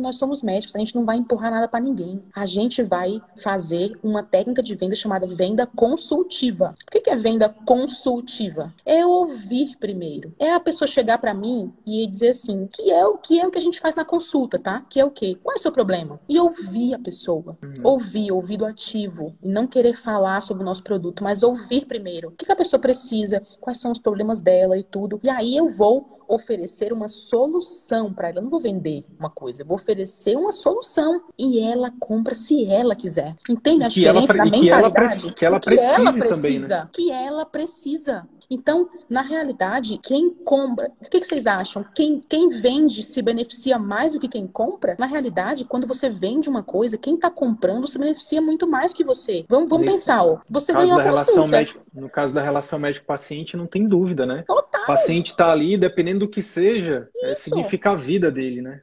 Nós somos médicos, a gente não vai empurrar nada para ninguém. A gente vai fazer uma técnica de venda chamada venda consultiva. O que é venda consultiva? É ouvir primeiro. É a pessoa chegar para mim e dizer assim, que é o que é o que a gente faz na consulta, tá? Que é o quê? Qual é o seu problema? E ouvir a pessoa. Uhum. Ouvir, ouvido ativo. E não querer falar sobre o nosso produto, mas ouvir primeiro. O que a pessoa precisa? Quais são os problemas dela e tudo. E aí eu vou oferecer uma solução para ela. Eu não vou vender uma coisa, eu vou oferecer uma solução. E ela compra se ela quiser. Entende a que diferença ela, da mentalidade? Que ela, que ela, que ela precisa também, né? Que ela precisa. Então, na realidade, quem compra, o que, que, vocês acham? Quem, quem vende se beneficia mais do que quem compra? Na realidade, quando você vende uma coisa, quem está comprando se beneficia muito mais que você. Vamos, vamos pensar, ó. Você ganhou a relação médico, No caso da relação médico-paciente, não tem dúvida, né? Total. O paciente está ali, dependendo do que seja, é, significa a vida dele, né?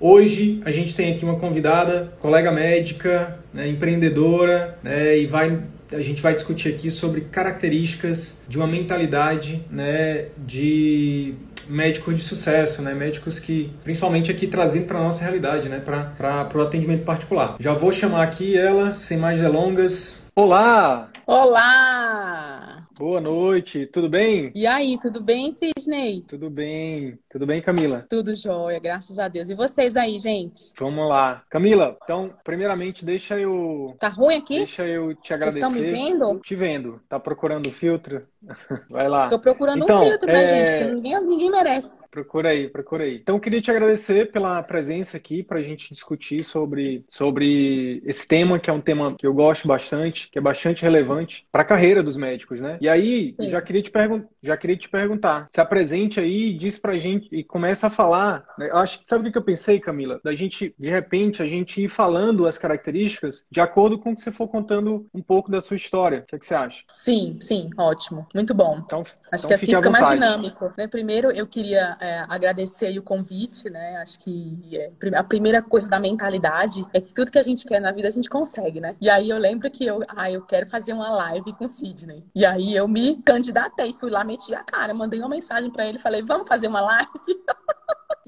Hoje a gente tem aqui uma convidada, colega médica, né, empreendedora, né, e vai, a gente vai discutir aqui sobre características de uma mentalidade né, de médicos de sucesso, né? Médicos que, principalmente aqui trazendo para nossa realidade, né? Para o atendimento particular. Já vou chamar aqui ela, sem mais delongas. Olá! Olá! Boa noite, tudo bem? E aí, tudo bem, Sidney? Tudo bem, tudo bem, Camila? Tudo jóia, graças a Deus. E vocês aí, gente? Vamos lá. Camila, então, primeiramente, deixa eu. Tá ruim aqui? Deixa eu te agradecer. Vocês estão me vendo? Te vendo. Tá procurando o filtro? Vai lá. Tô procurando então, um filtro, né, é... gente? Ninguém, ninguém merece. Procura aí, procura aí. Então, queria te agradecer pela presença aqui pra gente discutir sobre, sobre esse tema, que é um tema que eu gosto bastante, que é bastante relevante para a carreira dos médicos, né? E e aí, já queria, te já queria te perguntar, se apresente aí, diz pra gente e começa a falar. Né? Eu acho, sabe o que eu pensei, Camila? Da gente, de repente, a gente ir falando as características de acordo com o que você for contando um pouco da sua história. O que, é que você acha? Sim, sim, ótimo. Muito bom. Então, acho então que assim fica mais dinâmico. Né? Primeiro, eu queria é, agradecer o convite, né? Acho que é, a primeira coisa da mentalidade é que tudo que a gente quer na vida a gente consegue, né? E aí eu lembro que eu, ah, eu quero fazer uma live com o Sidney. E aí eu me candidatei, fui lá, meti a cara, mandei uma mensagem para ele, falei, vamos fazer uma live?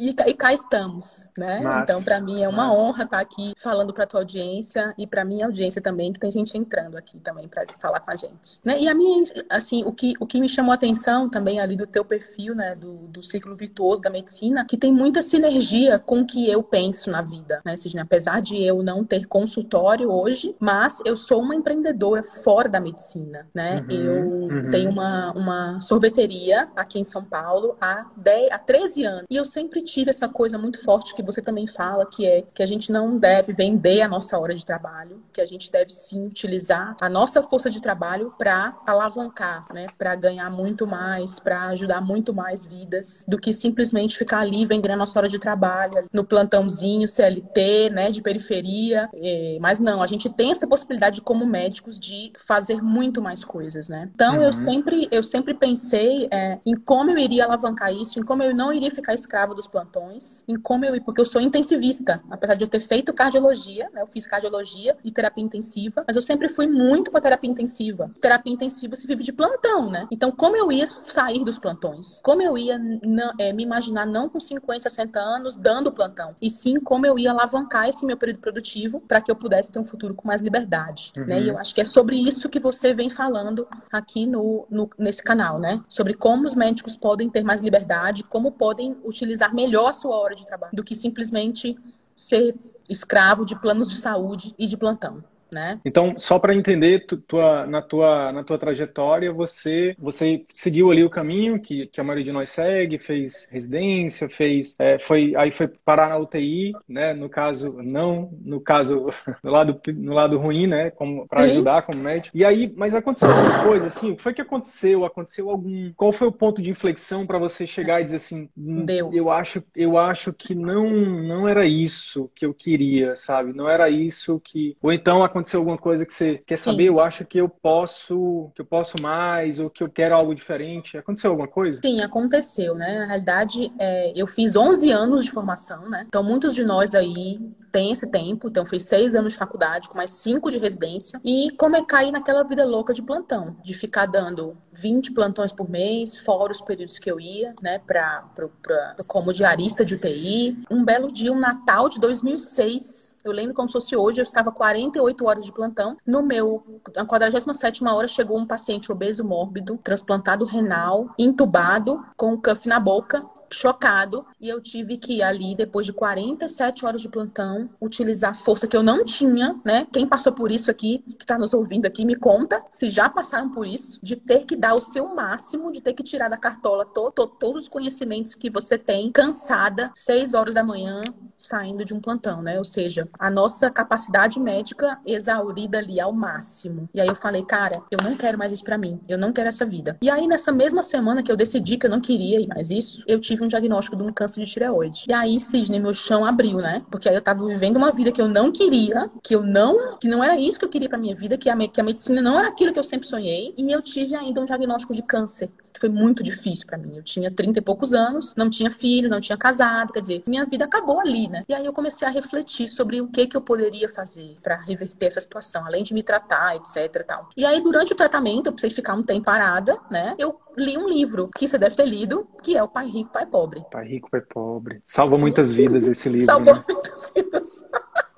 E, e cá estamos, né? Massa. Então, para mim é uma Massa. honra estar tá aqui falando para tua audiência e para minha audiência também, que tem gente entrando aqui também para falar com a gente. Né? E a minha, assim, o que, o que me chamou a atenção também ali do teu perfil, né, do, do ciclo virtuoso da medicina, que tem muita sinergia com o que eu penso na vida, né, Sidney? Apesar de eu não ter consultório hoje, mas eu sou uma empreendedora fora da medicina, né? Uhum, eu uhum. tenho uma, uma sorveteria aqui em São Paulo há, 10, há 13 anos e eu sempre tive essa coisa muito forte que você também fala, que é que a gente não deve vender a nossa hora de trabalho, que a gente deve sim utilizar a nossa força de trabalho para alavancar, né, para ganhar muito mais, para ajudar muito mais vidas, do que simplesmente ficar ali vendendo a nossa hora de trabalho, no plantãozinho CLT, né, de periferia. É, mas não, a gente tem essa possibilidade como médicos de fazer muito mais coisas, né? Então uhum. eu sempre eu sempre pensei é, em como eu iria alavancar isso, em como eu não iria ficar escravo dos plantões, em como eu, porque eu sou intensivista, apesar de eu ter feito cardiologia, né? Eu fiz cardiologia e terapia intensiva, mas eu sempre fui muito para terapia intensiva. Terapia intensiva se vive de plantão, né? Então, como eu ia sair dos plantões? Como eu ia não, é, me imaginar não com 50, 60 anos dando plantão, e sim como eu ia alavancar esse meu período produtivo para que eu pudesse ter um futuro com mais liberdade, uhum. né? E eu acho que é sobre isso que você vem falando aqui no, no nesse canal, né? Sobre como os médicos podem ter mais liberdade, como podem utilizar melhor a sua hora de trabalho do que simplesmente ser escravo de planos de saúde e de plantão né? Então, só para entender, tu, tua, na, tua, na tua trajetória, você, você seguiu ali o caminho que, que a maioria de nós segue, fez residência, fez, é, foi, aí foi parar na UTI, né? No caso, não, no caso, no lado, no lado ruim, né? Como para ajudar como médico. E aí, mas aconteceu alguma coisa, assim? O que foi que aconteceu? Aconteceu algum? Qual foi o ponto de inflexão para você chegar e dizer assim, hum, Deu. eu acho, eu acho que não, não era isso que eu queria, sabe? Não era isso que, ou então aconteceu aconteceu alguma coisa que você quer saber? Sim. Eu acho que eu posso, que eu posso mais, ou que eu quero algo diferente. Aconteceu alguma coisa? Sim, aconteceu, né? Na realidade, é, eu fiz 11 anos de formação, né? Então, muitos de nós aí tem esse tempo, então fiz seis anos de faculdade, com mais cinco de residência, e como é cair naquela vida louca de plantão, de ficar dando 20 plantões por mês, fora os períodos que eu ia, né, pra, pra, pra como diarista de UTI. Um belo dia, um Natal de 2006, eu lembro como se fosse hoje, eu estava 48 horas de plantão. No meu, na 47 hora, chegou um paciente obeso mórbido, transplantado renal, entubado, com o cuff na boca, chocado e eu tive que ali depois de 47 horas de plantão utilizar força que eu não tinha, né? Quem passou por isso aqui, que está nos ouvindo aqui, me conta se já passaram por isso, de ter que dar o seu máximo, de ter que tirar da cartola to, to, todos os conhecimentos que você tem, cansada, 6 horas da manhã, saindo de um plantão, né? Ou seja, a nossa capacidade médica exaurida ali ao máximo. E aí eu falei, cara, eu não quero mais isso para mim, eu não quero essa vida. E aí nessa mesma semana que eu decidi que eu não queria mais isso, eu tive tive um diagnóstico de um câncer de tireoide. E aí, Cisne, meu chão abriu, né? Porque aí eu tava vivendo uma vida que eu não queria, que eu não, que não era isso que eu queria pra minha vida, que a, que a medicina não era aquilo que eu sempre sonhei. E eu tive ainda um diagnóstico de câncer foi muito difícil para mim. Eu tinha 30 e poucos anos, não tinha filho, não tinha casado, quer dizer, minha vida acabou ali, né? E aí eu comecei a refletir sobre o que que eu poderia fazer para reverter essa situação, além de me tratar, etc, tal. E aí durante o tratamento, eu precisei ficar um tempo parada, né? Eu li um livro que você deve ter lido, que é o Pai Rico, Pai Pobre. Pai Rico, Pai Pobre. Salva muitas vidas esse livro. Salvou né? muitas vidas.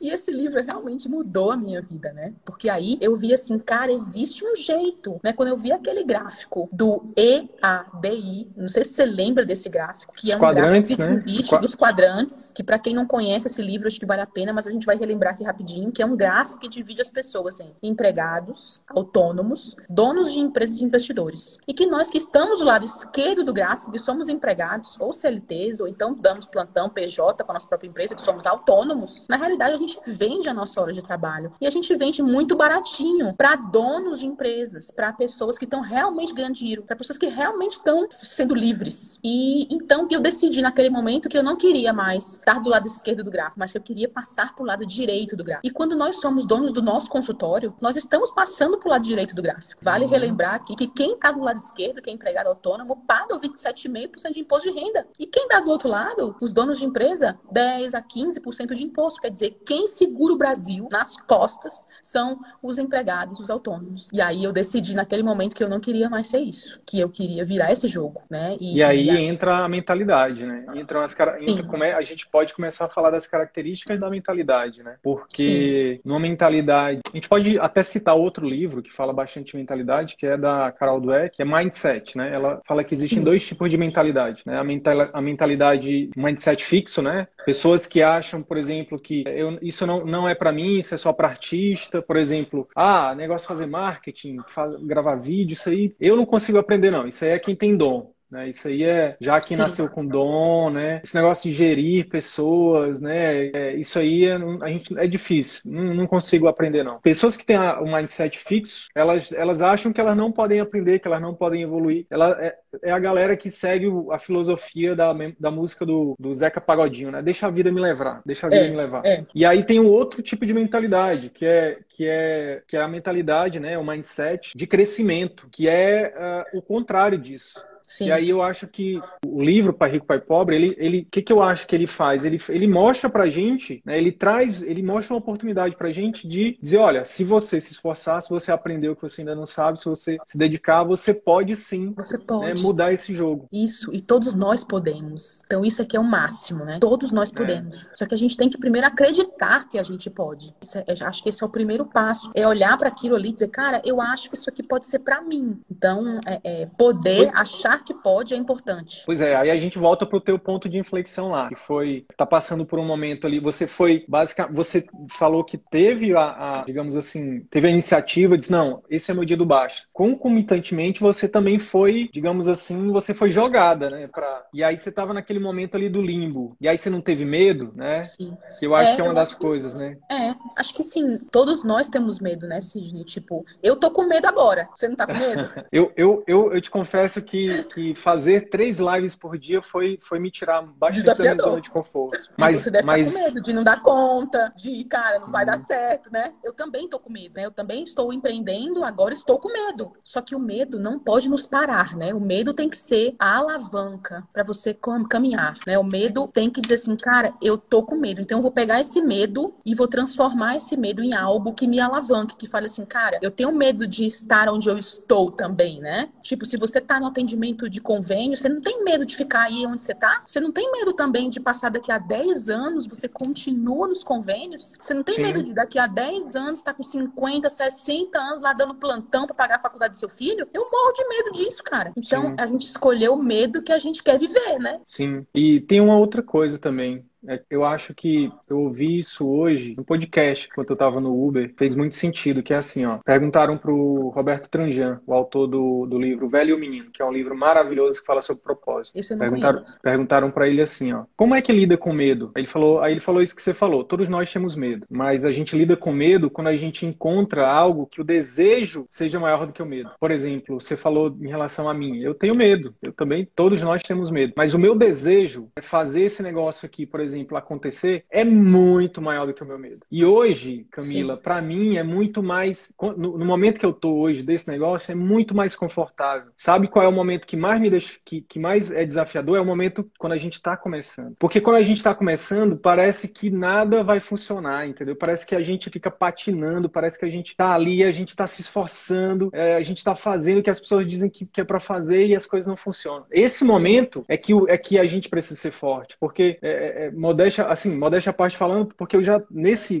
E esse livro realmente mudou a minha vida, né? Porque aí eu vi assim, cara, existe um jeito, né? Quando eu vi aquele gráfico do EADI, não sei se você lembra desse gráfico, que Os é um gráfico que né? divide dos quadrantes, que para quem não conhece esse livro, acho que vale a pena, mas a gente vai relembrar aqui rapidinho, que é um gráfico que divide as pessoas em empregados, autônomos, donos de empresas e investidores. E que nós que estamos do lado esquerdo do gráfico, que somos empregados, ou CLTs, ou então damos plantão PJ com a nossa própria empresa, que somos autônomos, na realidade a gente gente vende a nossa hora de trabalho. E a gente vende muito baratinho para donos de empresas, para pessoas que estão realmente ganhando dinheiro, para pessoas que realmente estão sendo livres. E então eu decidi naquele momento que eu não queria mais estar do lado esquerdo do gráfico, mas que eu queria passar para o lado direito do gráfico. E quando nós somos donos do nosso consultório, nós estamos passando para o lado direito do gráfico. Vale uhum. relembrar aqui que quem está do lado esquerdo, que é empregado autônomo, paga 27,5% de imposto de renda. E quem está do outro lado, os donos de empresa, 10 a 15% de imposto. Quer dizer, quem segura o Brasil nas costas são os empregados, os autônomos. E aí eu decidi naquele momento que eu não queria mais ser isso, que eu queria virar esse jogo, né? E, e aí e entra a mentalidade, né? Entra as, entra como é, a gente pode começar a falar das características da mentalidade, né? Porque Sim. numa mentalidade, a gente pode até citar outro livro que fala bastante de mentalidade, que é da Carol Dweck, que é Mindset, né? Ela fala que existem Sim. dois tipos de mentalidade, né? A, mental, a mentalidade mindset fixo, né? Pessoas que acham, por exemplo, que eu, isso não, não é para mim, isso é só para artista, por exemplo. Ah, negócio de fazer marketing, gravar vídeo, isso aí eu não consigo aprender, não. Isso aí é quem tem dom. Né? Isso aí é já que nasceu com dom, né? Esse negócio de gerir pessoas, né? É, isso aí é, a gente, é difícil, não, não, consigo aprender não. Pessoas que têm um mindset fixo, elas, elas acham que elas não podem aprender, que elas não podem evoluir. Ela é, é a galera que segue a filosofia da, da música do, do Zeca Pagodinho, né? Deixa a vida me levar, deixa a vida é, me levar. É. E aí tem um outro tipo de mentalidade, que é que é que é a mentalidade, né? O mindset de crescimento, que é uh, o contrário disso. Sim. E aí eu acho que o livro Pai Rico, Pai Pobre, ele, ele, que que eu acho que ele faz? Ele, ele mostra pra gente, né, ele traz, ele mostra uma oportunidade pra gente de dizer, olha, se você se esforçar, se você aprender o que você ainda não sabe, se você se dedicar, você pode sim você pode. Né, mudar esse jogo. Isso, e todos nós podemos. Então isso aqui é o máximo, né? Todos nós é. podemos. É. Só que a gente tem que primeiro acreditar que a gente pode. É, acho que esse é o primeiro passo. É olhar para aquilo ali e dizer, cara, eu acho que isso aqui pode ser para mim. Então, é, é poder achar mostrar que pode é importante. Pois é, aí a gente volta pro teu ponto de inflexão lá, que foi tá passando por um momento ali, você foi basicamente, você falou que teve a, a, digamos assim, teve a iniciativa, disse não, esse é meu dia do baixo. Concomitantemente, você também foi, digamos assim, você foi jogada, né, para e aí você tava naquele momento ali do limbo. E aí você não teve medo, né? Sim. Que eu acho é, que é uma das coisas, né? É, acho que sim, todos nós temos medo, né, Sidney? Tipo, eu tô com medo agora. Você não tá com medo? eu, eu, eu, eu te confesso que, que fazer três lives por dia foi, foi me tirar bastante da minha zona de conforto. Mas, você deve mas... estar com medo de não dar conta, de, cara, não vai dar certo, né? Eu também tô com medo, né? Eu também estou empreendendo, agora estou com medo. Só que o medo não pode nos parar, né? O medo tem que ser a alavanca para você caminhar, né? O medo tem que dizer assim, cara, eu tô com medo, então eu vou pegar esse medo e vou transformar esse medo em algo que me alavanque, que fale assim, cara, eu tenho medo de estar onde eu estou também, né? Tipo, se você tá no atendimento de convênio, você não tem medo de ficar aí onde você tá? Você não tem medo também de passar daqui a 10 anos, você continua nos convênios? Você não tem Sim. medo de daqui a 10 anos estar tá com 50, 60 anos lá dando plantão para pagar a faculdade do seu filho? Eu morro de medo disso, cara. Então, Sim. a gente escolheu o medo que a gente quer viver, né? Sim. E tem uma outra coisa também. É, eu acho que eu ouvi isso hoje no podcast, quando eu estava no Uber, fez muito sentido, que é assim, ó. Perguntaram pro Roberto Tranjan, o autor do, do livro Velho e o Menino, que é um livro maravilhoso que fala sobre propósito. Isso eu não perguntaram perguntaram para ele assim, ó. Como é que lida com medo? Ele falou, aí ele falou isso que você falou. Todos nós temos medo, mas a gente lida com medo quando a gente encontra algo que o desejo seja maior do que o medo. Por exemplo, você falou em relação a mim. Eu tenho medo. Eu também, todos nós temos medo. Mas o meu desejo é fazer esse negócio aqui, por exemplo, exemplo, acontecer, é muito maior do que o meu medo. E hoje, Camila, para mim é muito mais. No, no, momento que eu tô hoje desse negócio, é muito mais confortável. Sabe qual é o momento que mais me deixa, que, que mais é desafiador? É o momento quando a gente está começando. Porque quando a gente está começando, parece que nada vai funcionar, entendeu? Parece que a gente fica patinando, parece que a gente tá ali, a gente tá se esforçando, é, a gente tá fazendo o que as pessoas dizem que, que é para fazer e as coisas não funcionam. Esse momento é que, é que a gente precisa ser forte, porque é, é, é modéstia, assim, modéstia à parte falando, porque eu já, nesse,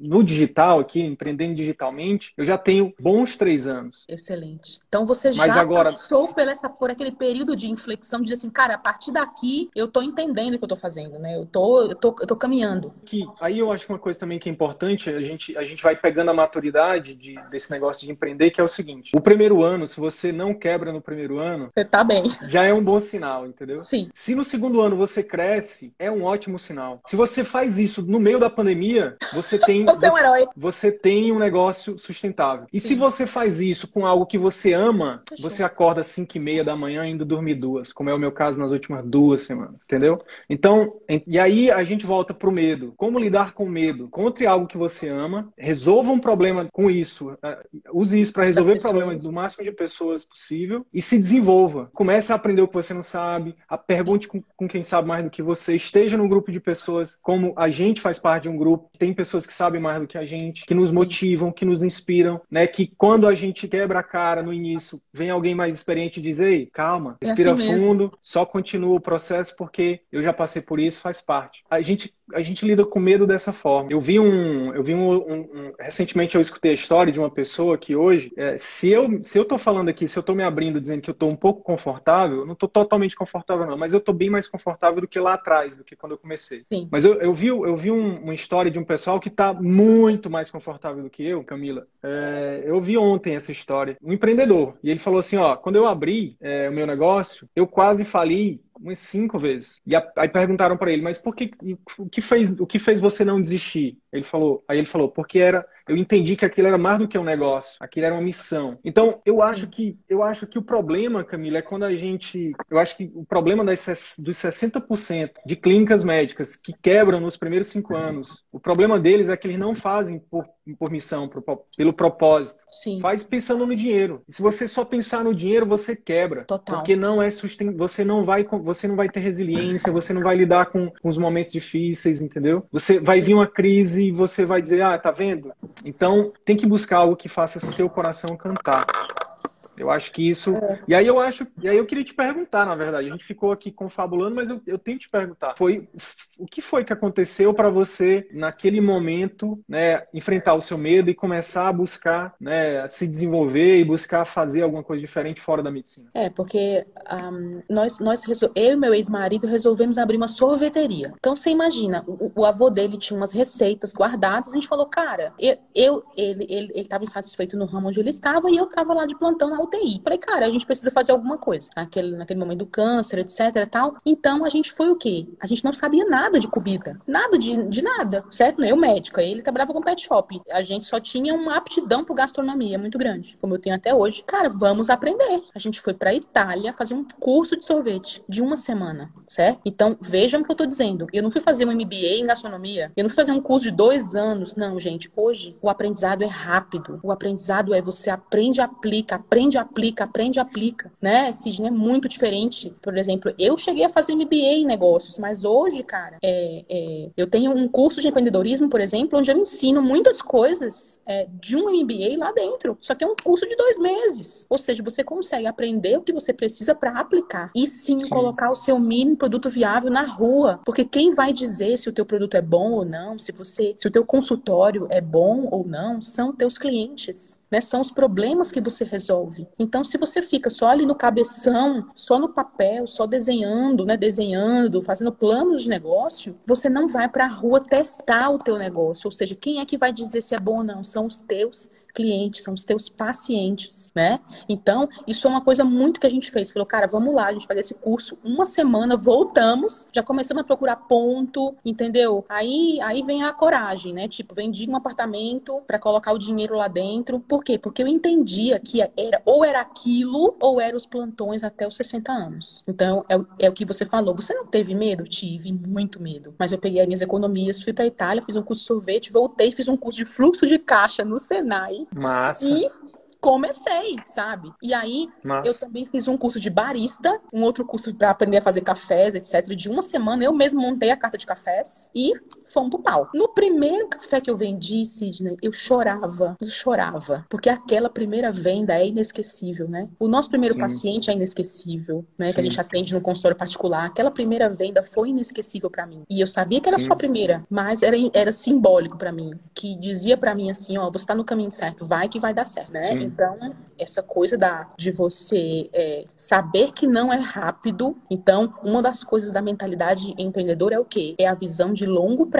no digital aqui, empreendendo digitalmente, eu já tenho bons três anos. Excelente. Então você já Mas agora... passou por, essa, por aquele período de inflexão, de dizer assim, cara, a partir daqui eu tô entendendo o que eu tô fazendo, né? Eu tô, eu tô, eu tô caminhando. Que, aí eu acho que uma coisa também que é importante, a gente, a gente vai pegando a maturidade de, desse negócio de empreender, que é o seguinte, o primeiro ano, se você não quebra no primeiro ano... Você tá bem. Já é um bom sinal, entendeu? Sim. Se no segundo ano você cresce, é um ótimo ótimo sinal. Se você faz isso no meio da pandemia, você tem. você, é um herói. Você tem um negócio sustentável. E Sim. se você faz isso com algo que você ama, Fechou. você acorda às 5 e meia da manhã indo dormir duas, como é o meu caso nas últimas duas semanas, entendeu? Então, e aí a gente volta pro medo. Como lidar com medo? Contre algo que você ama, resolva um problema com isso, é, use isso para resolver problemas do máximo de pessoas possível e se desenvolva. Comece a aprender o que você não sabe, a pergunte com, com quem sabe mais do que você, esteja no grupo grupo de pessoas, como a gente faz parte de um grupo, tem pessoas que sabem mais do que a gente, que nos motivam, que nos inspiram, né? Que quando a gente quebra a cara no início, vem alguém mais experiente e diz: Ei, calma, respira é assim fundo, mesmo. só continua o processo porque eu já passei por isso, faz parte. A gente a gente lida com medo dessa forma. Eu vi um, eu vi um, um, um recentemente eu escutei a história de uma pessoa que hoje, é, se eu se eu tô falando aqui, se eu tô me abrindo dizendo que eu tô um pouco confortável, não tô totalmente confortável não, mas eu tô bem mais confortável do que lá atrás, do que quando eu comecei. Sim. Mas eu, eu vi eu vi uma história de um pessoal que tá muito mais confortável do que eu, Camila. É, eu vi ontem essa história, um empreendedor e ele falou assim, ó, quando eu abri é, o meu negócio, eu quase fali umas cinco vezes. E a, aí perguntaram para ele, mas por que que fez o que fez você não desistir? Ele falou, aí ele falou, porque era eu entendi que aquilo era mais do que um negócio, aquilo era uma missão. Então, eu acho que eu acho que o problema, Camila, é quando a gente, eu acho que o problema das, dos 60% de clínicas médicas que quebram nos primeiros cinco anos, o problema deles é que eles não fazem por, por missão, pelo propósito. Sim. Faz pensando no dinheiro. E se você só pensar no dinheiro, você quebra. Total. Porque não é susten... você não vai você não vai ter resiliência, você não vai lidar com, com os momentos difíceis, entendeu? Você vai vir uma crise e você vai dizer: "Ah, tá vendo? Então, tem que buscar algo que faça seu coração cantar. Eu acho que isso. É. E aí eu acho. E aí eu queria te perguntar, na verdade. A gente ficou aqui confabulando, mas eu, eu tenho que te perguntar. Foi o que foi que aconteceu para você naquele momento, né, enfrentar o seu medo e começar a buscar, né, se desenvolver e buscar fazer alguma coisa diferente fora da medicina? É, porque um, nós, nós eu e meu ex-marido resolvemos abrir uma sorveteria. Então você imagina, o, o, avô dele tinha umas receitas guardadas. A gente falou, cara, eu, eu ele, ele, ele estava insatisfeito no ramo onde ele estava e eu estava lá de plantão na UTI. Falei, cara, a gente precisa fazer alguma coisa. Naquele, naquele momento do câncer, etc. tal. Então a gente foi o quê? A gente não sabia nada de comida. Nada de, de nada, certo? Eu médica, ele trabalhava com pet shop. A gente só tinha uma aptidão por gastronomia muito grande, como eu tenho até hoje. Cara, vamos aprender. A gente foi pra Itália fazer um curso de sorvete de uma semana, certo? Então, vejam o que eu tô dizendo. Eu não fui fazer um MBA em gastronomia. Eu não fui fazer um curso de dois anos. Não, gente. Hoje, o aprendizado é rápido. O aprendizado é você aprende, aplica, aprende, aplica, aprende, aplica, né? Sidney é muito diferente. Por exemplo, eu cheguei a fazer MBA em negócios, mas hoje, cara, é, é, eu tenho um curso de empreendedorismo, por exemplo, onde eu ensino muitas coisas é, de um MBA lá dentro. Só que é um curso de dois meses. Ou seja, você consegue aprender o que você precisa para aplicar. E sim, sim, colocar o seu mínimo produto viável na rua. Porque quem vai dizer se o teu produto é bom ou não, se você, se o teu consultório é bom ou não, são teus clientes né? São os problemas que você resolve. Então, se você fica só ali no cabeção, só no papel, só desenhando, né? Desenhando, fazendo planos de negócio, você não vai para a rua testar o teu negócio. Ou seja, quem é que vai dizer se é bom ou não? São os teus clientes, são os teus pacientes, né? Então, isso é uma coisa muito que a gente fez. Falou, cara, vamos lá, a gente faz esse curso uma semana, voltamos, já começamos a procurar ponto, entendeu? Aí, aí vem a coragem, né? Tipo, vendi um apartamento para colocar o dinheiro lá dentro. Por quê? Porque eu entendia que era ou era aquilo ou eram os plantões até os 60 anos. Então, é, é o que você falou. Você não teve medo? Tive muito medo. Mas eu peguei as minhas economias, fui para Itália, fiz um curso de sorvete, voltei, fiz um curso de fluxo de caixa no Senai. Massa. E comecei, sabe? E aí Massa. eu também fiz um curso de barista, um outro curso para aprender a fazer cafés, etc. De uma semana eu mesmo montei a carta de cafés e fomos pro pau. No primeiro café que eu vendi, Sidney, eu chorava, eu chorava, porque aquela primeira venda é inesquecível, né? O nosso primeiro Sim. paciente é inesquecível, né? Sim. Que a gente atende no consultório particular. Aquela primeira venda foi inesquecível para mim. E eu sabia que era Sim. só a primeira, mas era, era simbólico para mim, que dizia para mim assim, ó, você tá no caminho certo, vai que vai dar certo, né? Então, essa coisa da, de você é, saber que não é rápido. Então, uma das coisas da mentalidade empreendedora é o quê? É a visão de longo prazo.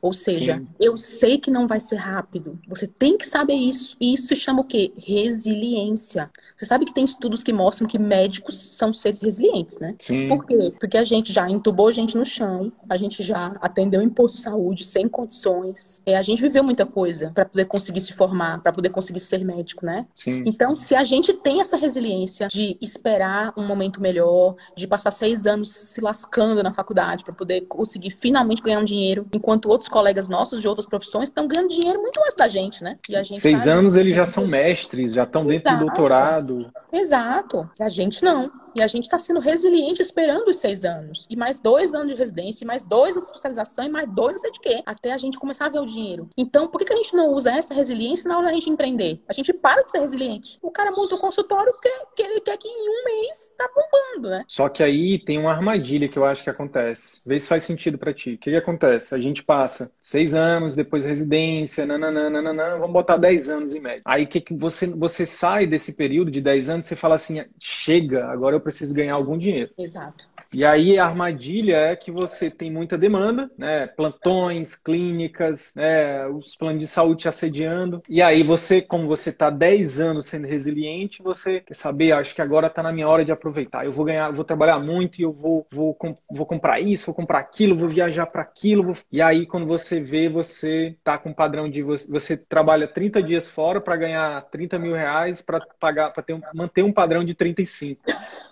Ou seja, Sim. eu sei que não vai ser rápido. Você tem que saber isso. E isso se chama o quê? Resiliência. Você sabe que tem estudos que mostram que médicos são seres resilientes, né? Sim. Por quê? Porque a gente já entubou gente no chão, a gente já atendeu em posto de saúde sem condições. É, a gente viveu muita coisa para poder conseguir se formar, para poder conseguir ser médico, né? Sim. Então, se a gente tem essa resiliência de esperar um momento melhor, de passar seis anos se lascando na faculdade para poder conseguir finalmente ganhar um dinheiro, enquanto outros colegas nossos de outras profissões estão ganhando dinheiro muito mais da gente, né? E a gente seis tá anos eles já são mestres, já estão dentro do doutorado. Exato. E a gente não. E a gente está sendo resiliente esperando os seis anos. E mais dois anos de residência, e mais dois de especialização, e mais dois não sei de quê. Até a gente começar a ver o dinheiro. Então, por que, que a gente não usa essa resiliência na hora da gente empreender? A gente para de ser resiliente. O cara monta o consultório que, que ele quer que em um mês tá bombando, né? Só que aí tem uma armadilha que eu acho que acontece. Vê se faz sentido para ti. O que, que acontece? A gente passa seis anos, depois residência, nananã, vamos botar dez anos em média. Aí que, que você, você sai desse período de dez anos, você fala assim, chega, agora eu preciso ganhar algum dinheiro. Exato. E aí a armadilha é que você tem muita demanda, né? Plantões, clínicas, né? os planos de saúde te assediando. E aí você, como você está 10 anos sendo resiliente, você quer saber, acho que agora está na minha hora de aproveitar. Eu vou ganhar, vou trabalhar muito e eu vou, vou, vou comprar isso, vou comprar aquilo, vou viajar para aquilo. Vou... E aí quando você vê, você tá com um padrão de você, você trabalha 30 dias fora para ganhar 30 mil reais para pagar, para um, manter um padrão de 35.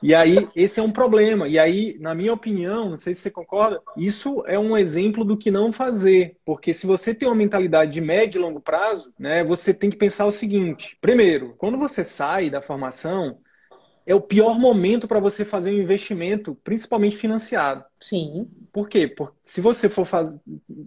E aí esse é um problema. E aí na minha opinião, não sei se você concorda, isso é um exemplo do que não fazer. Porque se você tem uma mentalidade de médio e longo prazo, né, você tem que pensar o seguinte: primeiro, quando você sai da formação, é o pior momento para você fazer um investimento, principalmente financiado. Sim. Por quê? Porque se você for fazer.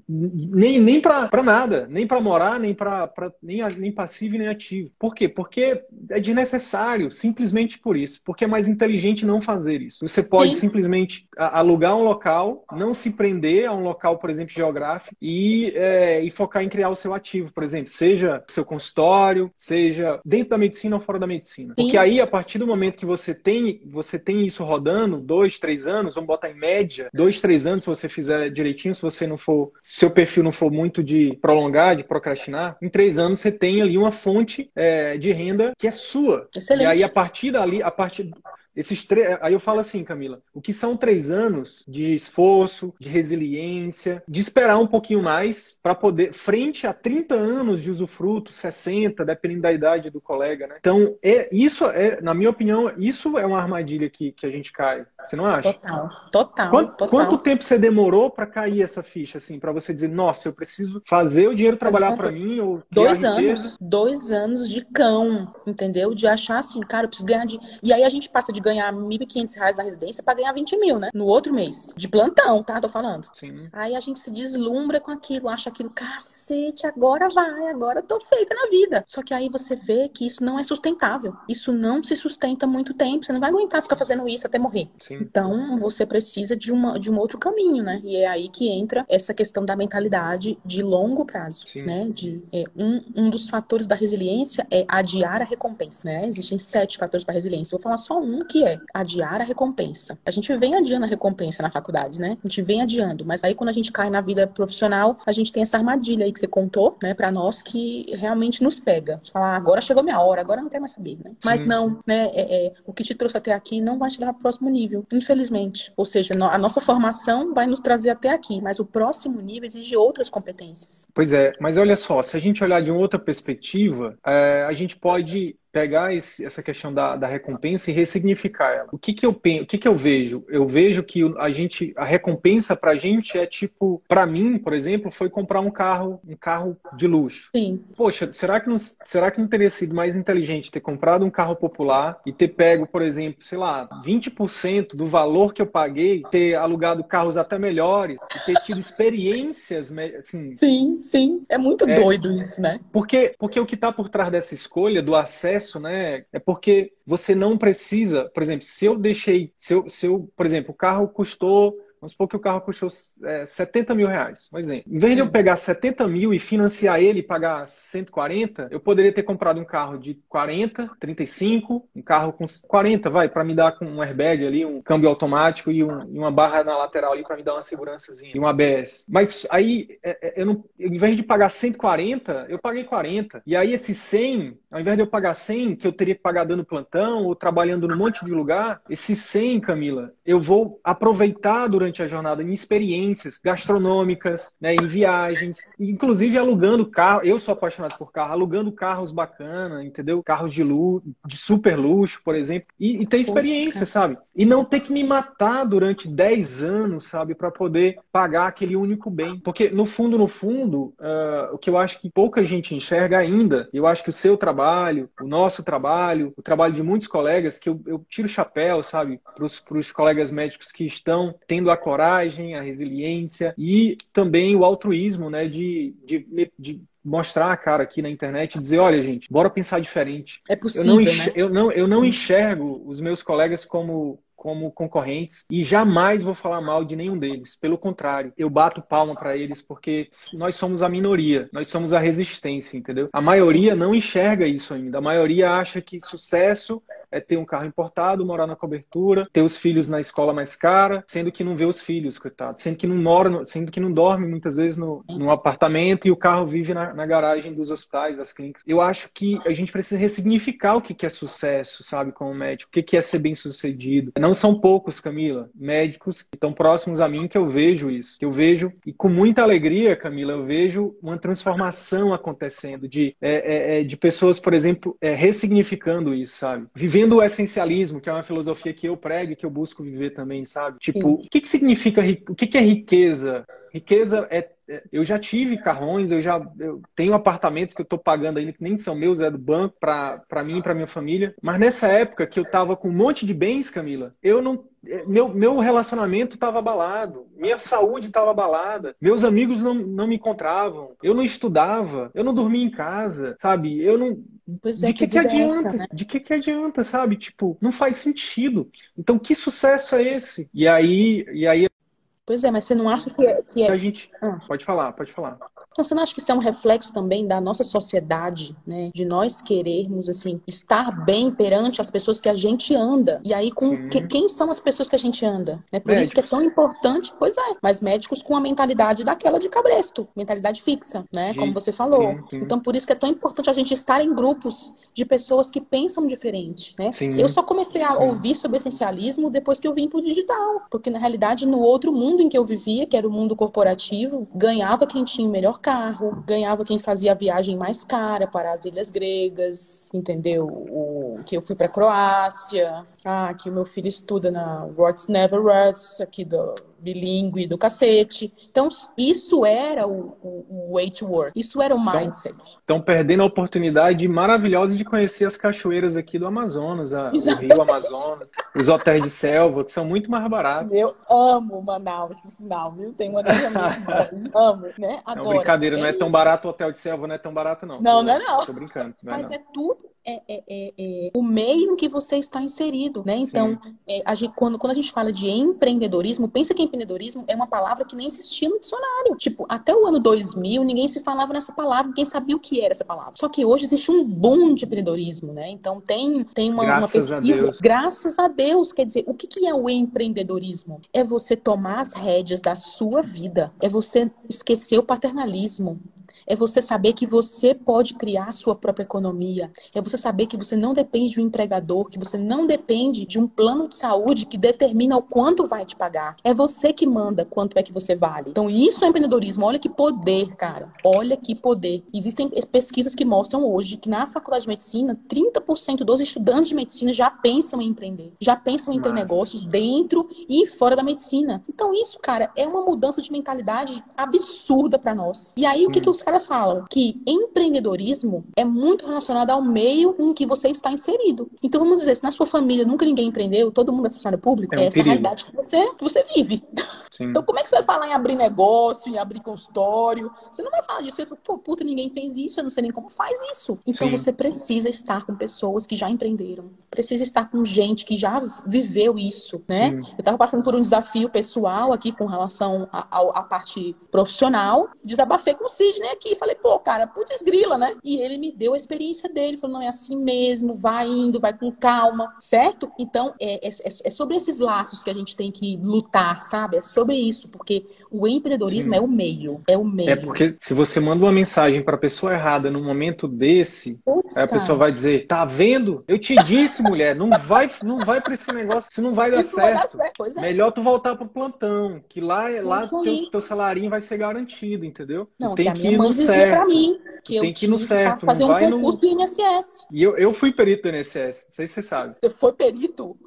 Nem, nem para nada, nem para morar, nem para nem, nem passivo nem ativo. Por quê? Porque é desnecessário, simplesmente por isso. Porque é mais inteligente não fazer isso. Você pode Sim. simplesmente alugar um local, não se prender a um local, por exemplo, geográfico, e, é, e focar em criar o seu ativo, por exemplo, seja seu consultório, seja dentro da medicina ou fora da medicina. Sim. Porque aí, a partir do momento que você tem, você tem isso rodando, dois, três anos, vamos botar em média, dois, três anos, se você fizer direitinho, se você não for, se seu perfil não for muito de prolongar, de procrastinar, em três anos você tem ali uma fonte é, de renda que é sua. Excelente. E aí, a partir dali, a partir esses três, aí eu falo assim, Camila, o que são três anos de esforço, de resiliência, de esperar um pouquinho mais para poder, frente a 30 anos de usufruto, 60, dependendo da idade do colega, né? Então, é, isso é, na minha opinião, isso é uma armadilha que, que a gente cai. Você não acha? Total, total. Quanto, total. quanto tempo você demorou para cair essa ficha, assim, para você dizer, nossa, eu preciso fazer o dinheiro trabalhar para mim? Ou dois anos, dois anos de cão, entendeu? De achar assim, cara, eu preciso ganhar de. E aí a gente passa de ganhar R$ 1.500 na residência para ganhar 20 mil, né? No outro mês. De plantão, tá? Tô falando. Sim. Aí a gente se deslumbra com aquilo, acha aquilo, cacete, agora vai, agora tô feita na vida. Só que aí você vê que isso não é sustentável. Isso não se sustenta muito tempo. Você não vai aguentar ficar fazendo isso até morrer. Sim. Então você precisa de, uma, de um outro caminho, né? E é aí que entra essa questão da mentalidade de longo prazo, Sim. né? De, é, um, um dos fatores da resiliência é adiar a recompensa, né? Existem sete fatores para resiliência. Eu vou falar só um que é adiar a recompensa. A gente vem adiando a recompensa na faculdade, né? A gente vem adiando, mas aí quando a gente cai na vida profissional, a gente tem essa armadilha aí que você contou, né, para nós que realmente nos pega. Falar, ah, agora chegou minha hora, agora não quero mais saber, né? Mas não, né? É, é, o que te trouxe até aqui não vai te levar para o próximo nível, infelizmente. Ou seja, a nossa formação vai nos trazer até aqui, mas o próximo nível exige outras competências. Pois é, mas olha só, se a gente olhar de uma outra perspectiva, é, a gente pode pegar esse, essa questão da, da, recompensa e ressignificar ela. O que que eu penso, o que que eu vejo? Eu vejo que a gente, a recompensa pra gente é tipo, para mim, por exemplo, foi comprar um carro, um carro de luxo. Sim. Poxa, será que não, será que não teria sido mais inteligente ter comprado um carro popular e ter pego, por exemplo, sei lá, 20% do valor que eu paguei, ter alugado carros até melhores, e ter tido experiências, assim. Sim, sim. É muito é, doido isso, né? Porque porque o que está por trás dessa escolha do acesso né? É porque você não precisa, por exemplo, se eu deixei, se eu, se eu por exemplo, o carro custou Vamos supor que o carro custou é, 70 mil reais, um exemplo. Em vez de eu pegar 70 mil e financiar ele e pagar 140, eu poderia ter comprado um carro de 40, 35, um carro com 40, vai, para me dar com um airbag ali, um câmbio automático e, um, e uma barra na lateral ali para me dar uma segurançazinha e um ABS. Mas aí, é, é, eu não, em vez de pagar 140, eu paguei 40. E aí esse 100, ao invés de eu pagar 100, que eu teria que pagar dando plantão ou trabalhando num monte de lugar, esse 100, Camila, eu vou aproveitar durante durante a jornada em experiências gastronômicas, né, em viagens, inclusive alugando carro. Eu sou apaixonado por carro, alugando carros bacana, entendeu? Carros de luxo, de super luxo, por exemplo, e, e ter experiência, sabe? E não ter que me matar durante 10 anos, sabe, para poder pagar aquele único bem. Porque no fundo, no fundo, uh, o que eu acho que pouca gente enxerga ainda, eu acho que o seu trabalho, o nosso trabalho, o trabalho de muitos colegas, que eu, eu tiro o chapéu, sabe, para os colegas médicos que estão tendo a coragem, a resiliência e também o altruísmo, né? De, de, de mostrar a cara aqui na internet e dizer, olha, gente, bora pensar diferente. É possível, eu não, né? eu não, eu não enxergo os meus colegas como como concorrentes e jamais vou falar mal de nenhum deles. Pelo contrário, eu bato palma para eles porque nós somos a minoria, nós somos a resistência, entendeu? A maioria não enxerga isso ainda. A maioria acha que sucesso é ter um carro importado, morar na cobertura, ter os filhos na escola mais cara, sendo que não vê os filhos, coitado, sendo que não mora, sendo que não dorme muitas vezes no, apartamento e o carro vive na, na, garagem dos hospitais, das clínicas. Eu acho que a gente precisa ressignificar o que, que é sucesso, sabe, como médico, o que, que é ser bem sucedido. Não são poucos, Camila, médicos que estão próximos a mim que eu vejo isso, que eu vejo e com muita alegria, Camila, eu vejo uma transformação acontecendo de, é, é, é de pessoas, por exemplo, é, ressignificando isso, sabe, vivendo vivendo o essencialismo, que é uma filosofia que eu prego e que eu busco viver também, sabe? Tipo, Sim. o que, que significa, o que, que é riqueza? Riqueza é, eu já tive carrões, eu já eu tenho apartamentos que eu tô pagando ainda que nem são meus, é do banco para mim e para minha família. Mas nessa época que eu tava com um monte de bens, Camila, eu não é, meu, meu relacionamento estava abalado, minha saúde estava abalada, meus amigos não, não me encontravam, eu não estudava, eu não dormia em casa, sabe? Eu não. Pois é, de que, que, que adianta? Essa, né? De que, que adianta, sabe? Tipo, não faz sentido. Então, que sucesso é esse? E aí, e aí Pois é, mas você não acha que é. Que é... A gente. Ah. Pode falar, pode falar. Então, você não acha que isso é um reflexo também da nossa sociedade, né? De nós querermos, assim, estar bem perante as pessoas que a gente anda. E aí, com que, quem são as pessoas que a gente anda? É por médicos. isso que é tão importante, pois é, mas médicos com a mentalidade daquela de cabresto, mentalidade fixa, né? Sim. Como você falou. Sim, sim. Então, por isso que é tão importante a gente estar em grupos de pessoas que pensam diferente, né? Eu só comecei a ouvir sobre essencialismo depois que eu vim pro digital. Porque, na realidade, no outro mundo em que eu vivia, que era o mundo corporativo, ganhava quem tinha o melhor carro, ganhava quem fazia a viagem mais cara para as ilhas gregas, entendeu? O, que eu fui para Croácia, ah, que o meu filho estuda na Words Never Rest, aqui do bilíngue do cacete. Então, isso era o, o, o way to work. Isso era o mindset. Estão perdendo a oportunidade maravilhosa de conhecer as cachoeiras aqui do Amazonas, a, o Rio Amazonas, os hotéis de selva, que são muito mais baratos. Eu amo Manaus, por sinal, viu? Tem uma grande amo, né? Agora, não, brincadeira, não é, é tão barato o hotel de selva, não é tão barato, não. Não, não é não. Tô brincando. Não é Mas é, é tudo é, é, é, é, o meio em que você está inserido, né? Então, é, a gente, quando, quando a gente fala de empreendedorismo, pensa que empreendedorismo é uma palavra que nem existia no dicionário. Tipo, até o ano 2000, ninguém se falava nessa palavra, ninguém sabia o que era essa palavra. Só que hoje existe um boom de empreendedorismo, né? Então, tem, tem uma, uma pesquisa. A graças a Deus. Quer dizer, o que, que é o empreendedorismo? É você tomar as rédeas da sua vida, é você esquecer o paternalismo, é você saber que você pode criar a sua própria economia. É você saber que você não depende de um empregador, que você não depende de um plano de saúde que determina o quanto vai te pagar. É você que manda quanto é que você vale. Então, isso é empreendedorismo. Olha que poder, cara. Olha que poder. Existem pesquisas que mostram hoje que na faculdade de medicina, 30% dos estudantes de medicina já pensam em empreender, já pensam em ter Nossa. negócios dentro e fora da medicina. Então, isso, cara, é uma mudança de mentalidade absurda para nós. E aí, o que, que os caras falam? Que empreendedorismo é muito relacionado ao meio em que você está inserido. Então, vamos dizer, se na sua família nunca ninguém empreendeu, todo mundo é funcionário público, é, um é essa perigo. a realidade que você, que você vive. Sim. Então, como é que você vai falar em abrir negócio, em abrir consultório? Você não vai falar disso. Você fala, pô, puta, ninguém fez isso, eu não sei nem como faz isso. Então, Sim. você precisa estar com pessoas que já empreenderam. Precisa estar com gente que já viveu isso, né? Sim. Eu estava passando por um desafio pessoal aqui com relação à parte profissional. Desabafei com o Sidney aqui. Falei, pô, cara, putz grila, né? E ele me deu a experiência dele. Falou, não, é assim mesmo, vai indo, vai com calma, certo? Então, é, é, é sobre esses laços que a gente tem que lutar, sabe? É sobre isso, porque o empreendedorismo Sim. é o meio. É o meio. É porque se você manda uma mensagem para a pessoa errada num momento desse, Putz, a pessoa vai dizer: tá vendo? Eu te disse, mulher, não vai, não vai para esse negócio, isso não vai dar isso certo. Vai dar certo. É. Melhor tu voltar pro plantão, que lá, lá teu, teu salário vai ser garantido, entendeu? Não, tem que, que ir no certo. Pra mim, que tem que ir no certo. fazer um concurso no... do INSS. E eu, eu fui perito do INSS, não sei se você sabe. Você foi perito?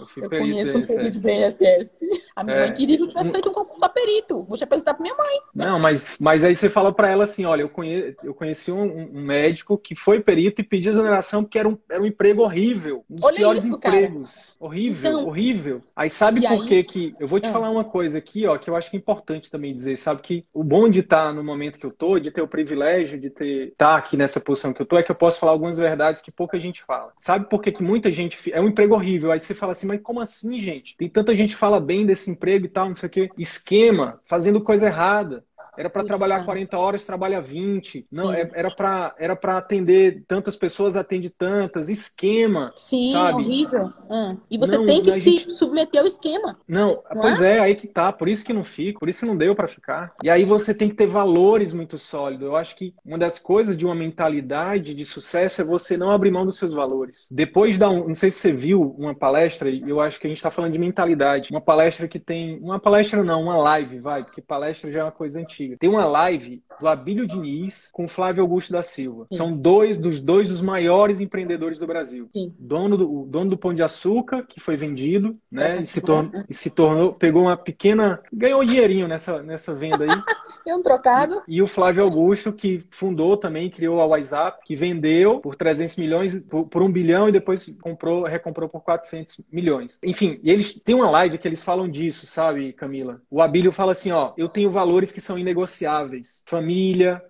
Eu, fui eu perito conheço um perito do INSS. A minha é. mãe queria que eu tivesse feito um concurso a perito. Vou te apresentar pra minha mãe. Não, mas, mas aí você fala pra ela assim: olha, eu, conhe... eu conheci um, um, médico que foi perito e pediu exoneração porque era um, era um emprego horrível. Um dos olha piores isso, empregos. Cara. Horrível, então... horrível. Aí sabe e por aí... que que. Eu vou te é. falar uma coisa aqui, ó, que eu acho que é importante também dizer, sabe? Que o bom de estar no momento que eu tô, de ter o privilégio de ter tá aqui nessa posição que eu tô, é que eu posso falar algumas verdades que pouca gente fala. Sabe por que, que muita gente. É um emprego horrível. Aí você fala assim, mas como assim, gente? Tem tanta gente que fala bem desse emprego e tal, não sei o quê. Esquema, fazendo coisa errada. Era para trabalhar 40 horas, trabalha 20. Não, Sim. É, era para era para atender tantas pessoas, atende tantas. Esquema. Sim, sabe? horrível. Hum. E você não, tem que se gente... submeter ao esquema. Não, não pois é? é? aí que tá. Por isso que não fica, por isso que não deu para ficar. E aí você tem que ter valores muito sólidos. Eu acho que uma das coisas de uma mentalidade de sucesso é você não abrir mão dos seus valores. Depois da. Um, não sei se você viu uma palestra, eu acho que a gente está falando de mentalidade. Uma palestra que tem. Uma palestra não, uma live, vai, porque palestra já é uma coisa antiga antiga. Tem uma live do Abílio Diniz com Flávio Augusto da Silva. Sim. São dois dos dois dos maiores empreendedores do Brasil. Sim. Dono do dono do Pão de Açúcar, que foi vendido, né? É, e, se tornou, e se tornou, pegou uma pequena, ganhou um dinheirinho nessa, nessa venda aí. e um trocado. E, e, o Flávio Augusto, que fundou também, criou a WhatsApp, que vendeu por 300 milhões, por, por um bilhão e depois comprou, recomprou por 400 milhões. Enfim, e eles têm uma live que eles falam disso, sabe, Camila? O Abílio fala assim, ó, eu tenho valores que são inegociáveis. Família,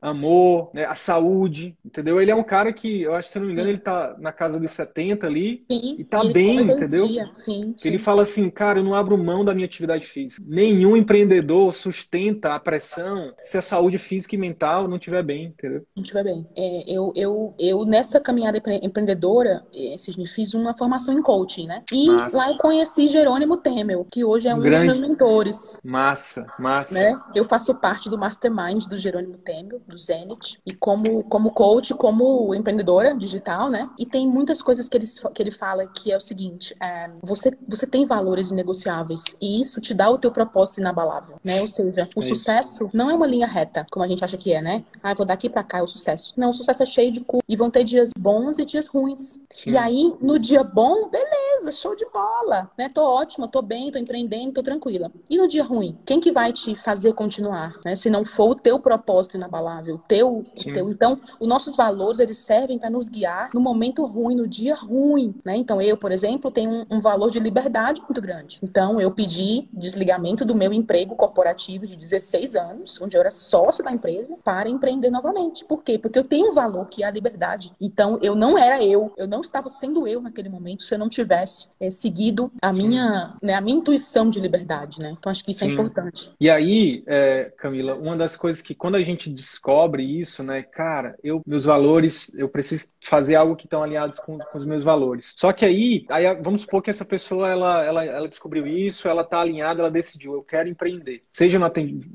amor, né, a saúde, entendeu? Ele é um cara que, eu acho, se não me engano, sim. ele tá na casa dos 70 ali sim, e tá bem, entendeu? Sim. Ele fala assim, cara, eu não abro mão da minha atividade física. Nenhum empreendedor sustenta a pressão se a saúde física e mental não estiver bem, entendeu? Não estiver bem. É, eu, eu, eu, nessa caminhada empreendedora, é, fiz uma formação em coaching, né? E Massa. lá eu conheci Jerônimo Temel, que hoje é um, um dos meus mentores. Massa, massa. Né? Eu faço parte do mastermind do Jerônimo Temel, do Zenit, e como, como coach, como empreendedora digital, né? E tem muitas coisas que ele, que ele fala que é o seguinte: é, você, você tem valores inegociáveis e isso te dá o teu propósito inabalável, né? Ou seja, o é sucesso isso. não é uma linha reta, como a gente acha que é, né? Ah, vou daqui para cá é o sucesso. Não, o sucesso é cheio de cu e vão ter dias bons e dias ruins. Sim. E aí, no dia bom, beleza, show de bola, né? Tô ótima, tô bem, tô empreendendo, tô tranquila. E no dia ruim, quem que vai te fazer continuar, né? Se não for o teu propósito inabalável, o teu, o teu. Então, os nossos valores, eles servem para nos guiar no momento ruim, no dia ruim, né? Então, eu, por exemplo, tenho um, um valor de liberdade muito grande. Então, eu pedi desligamento do meu emprego corporativo de 16 anos, onde eu era sócio da empresa, para empreender novamente. Por quê? Porque eu tenho um valor que é a liberdade. Então, eu não era eu, eu não estava sendo eu naquele momento se eu não tivesse é, seguido a minha, né, a minha intuição de liberdade, né? Então, acho que isso é Sim. é importante. E aí, é, Camila, uma das coisas que quando a gente descobre isso, né, cara, eu, meus valores, eu preciso fazer algo que estão alinhados com, com, os meus valores. Só que aí, aí, vamos supor que essa pessoa, ela, ela, ela descobriu isso, ela está alinhada, ela decidiu, eu quero empreender. Seja no,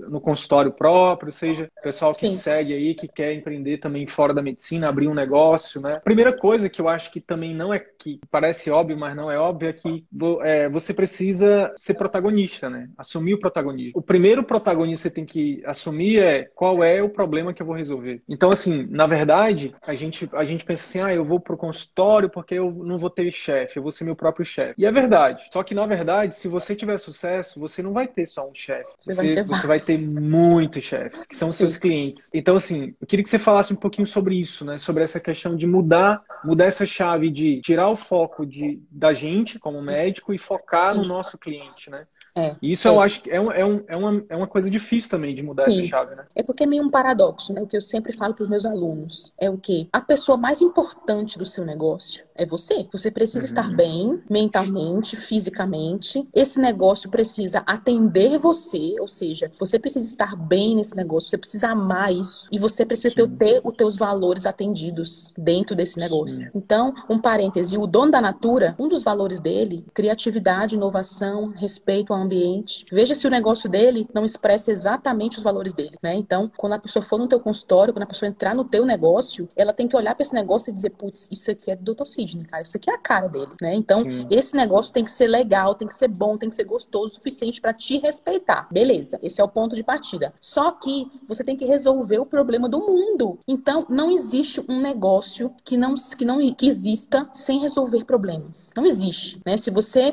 no consultório próprio, seja o pessoal que Sim. segue aí, que quer empreender também fora da medicina, abrir um negócio, né? Primeira coisa que eu acho que também não é, que parece óbvio, mas não é óbvio, é que é, você precisa ser protagonista, né? Assumir o protagonismo. O primeiro protagonista que você tem que assumir é qual é o problema que eu vou resolver. Então, assim, na verdade, a gente, a gente pensa assim, ah, eu vou pro consultório porque eu não vou ter chefe, eu vou ser meu próprio chefe. E é verdade. Só que, na verdade, se você tiver sucesso, você não vai ter só um chefe. Você, você, vai, você vai ter muitos chefes, que são os seus clientes. Então, assim, eu queria que você falasse um pouquinho sobre isso, né? Sobre essa questão de mudar, mudar essa chave de tirar o foco de, da gente como médico e focar no nosso cliente, né? É, isso é. eu acho que é, um, é, um, é, uma, é uma coisa difícil também de mudar Sim. essa chave, né? É porque é meio um paradoxo, né? O que eu sempre falo para os meus alunos é o que a pessoa mais importante do seu negócio é você. Você precisa uhum. estar bem mentalmente, fisicamente. Esse negócio precisa atender você, ou seja, você precisa estar bem nesse negócio, você precisa amar isso e você precisa ter, ter os teus valores atendidos dentro desse negócio. Sim. Então, um parêntese, o dono da Natura, um dos valores dele, criatividade, inovação, respeito ao ambiente. Veja se o negócio dele não expressa exatamente os valores dele, né? Então, quando a pessoa for no teu consultório, quando a pessoa entrar no teu negócio, ela tem que olhar para esse negócio e dizer, putz, isso aqui é do Dr. Sidney, cara, isso aqui é a cara dele, né? Então, Sim. esse negócio tem que ser legal, tem que ser bom, tem que ser gostoso o suficiente para te respeitar. Beleza, esse é o ponto de partida. Só que você tem que resolver o problema do mundo. Então, não existe um negócio que não que não que exista sem resolver problemas. Não existe, né? Se você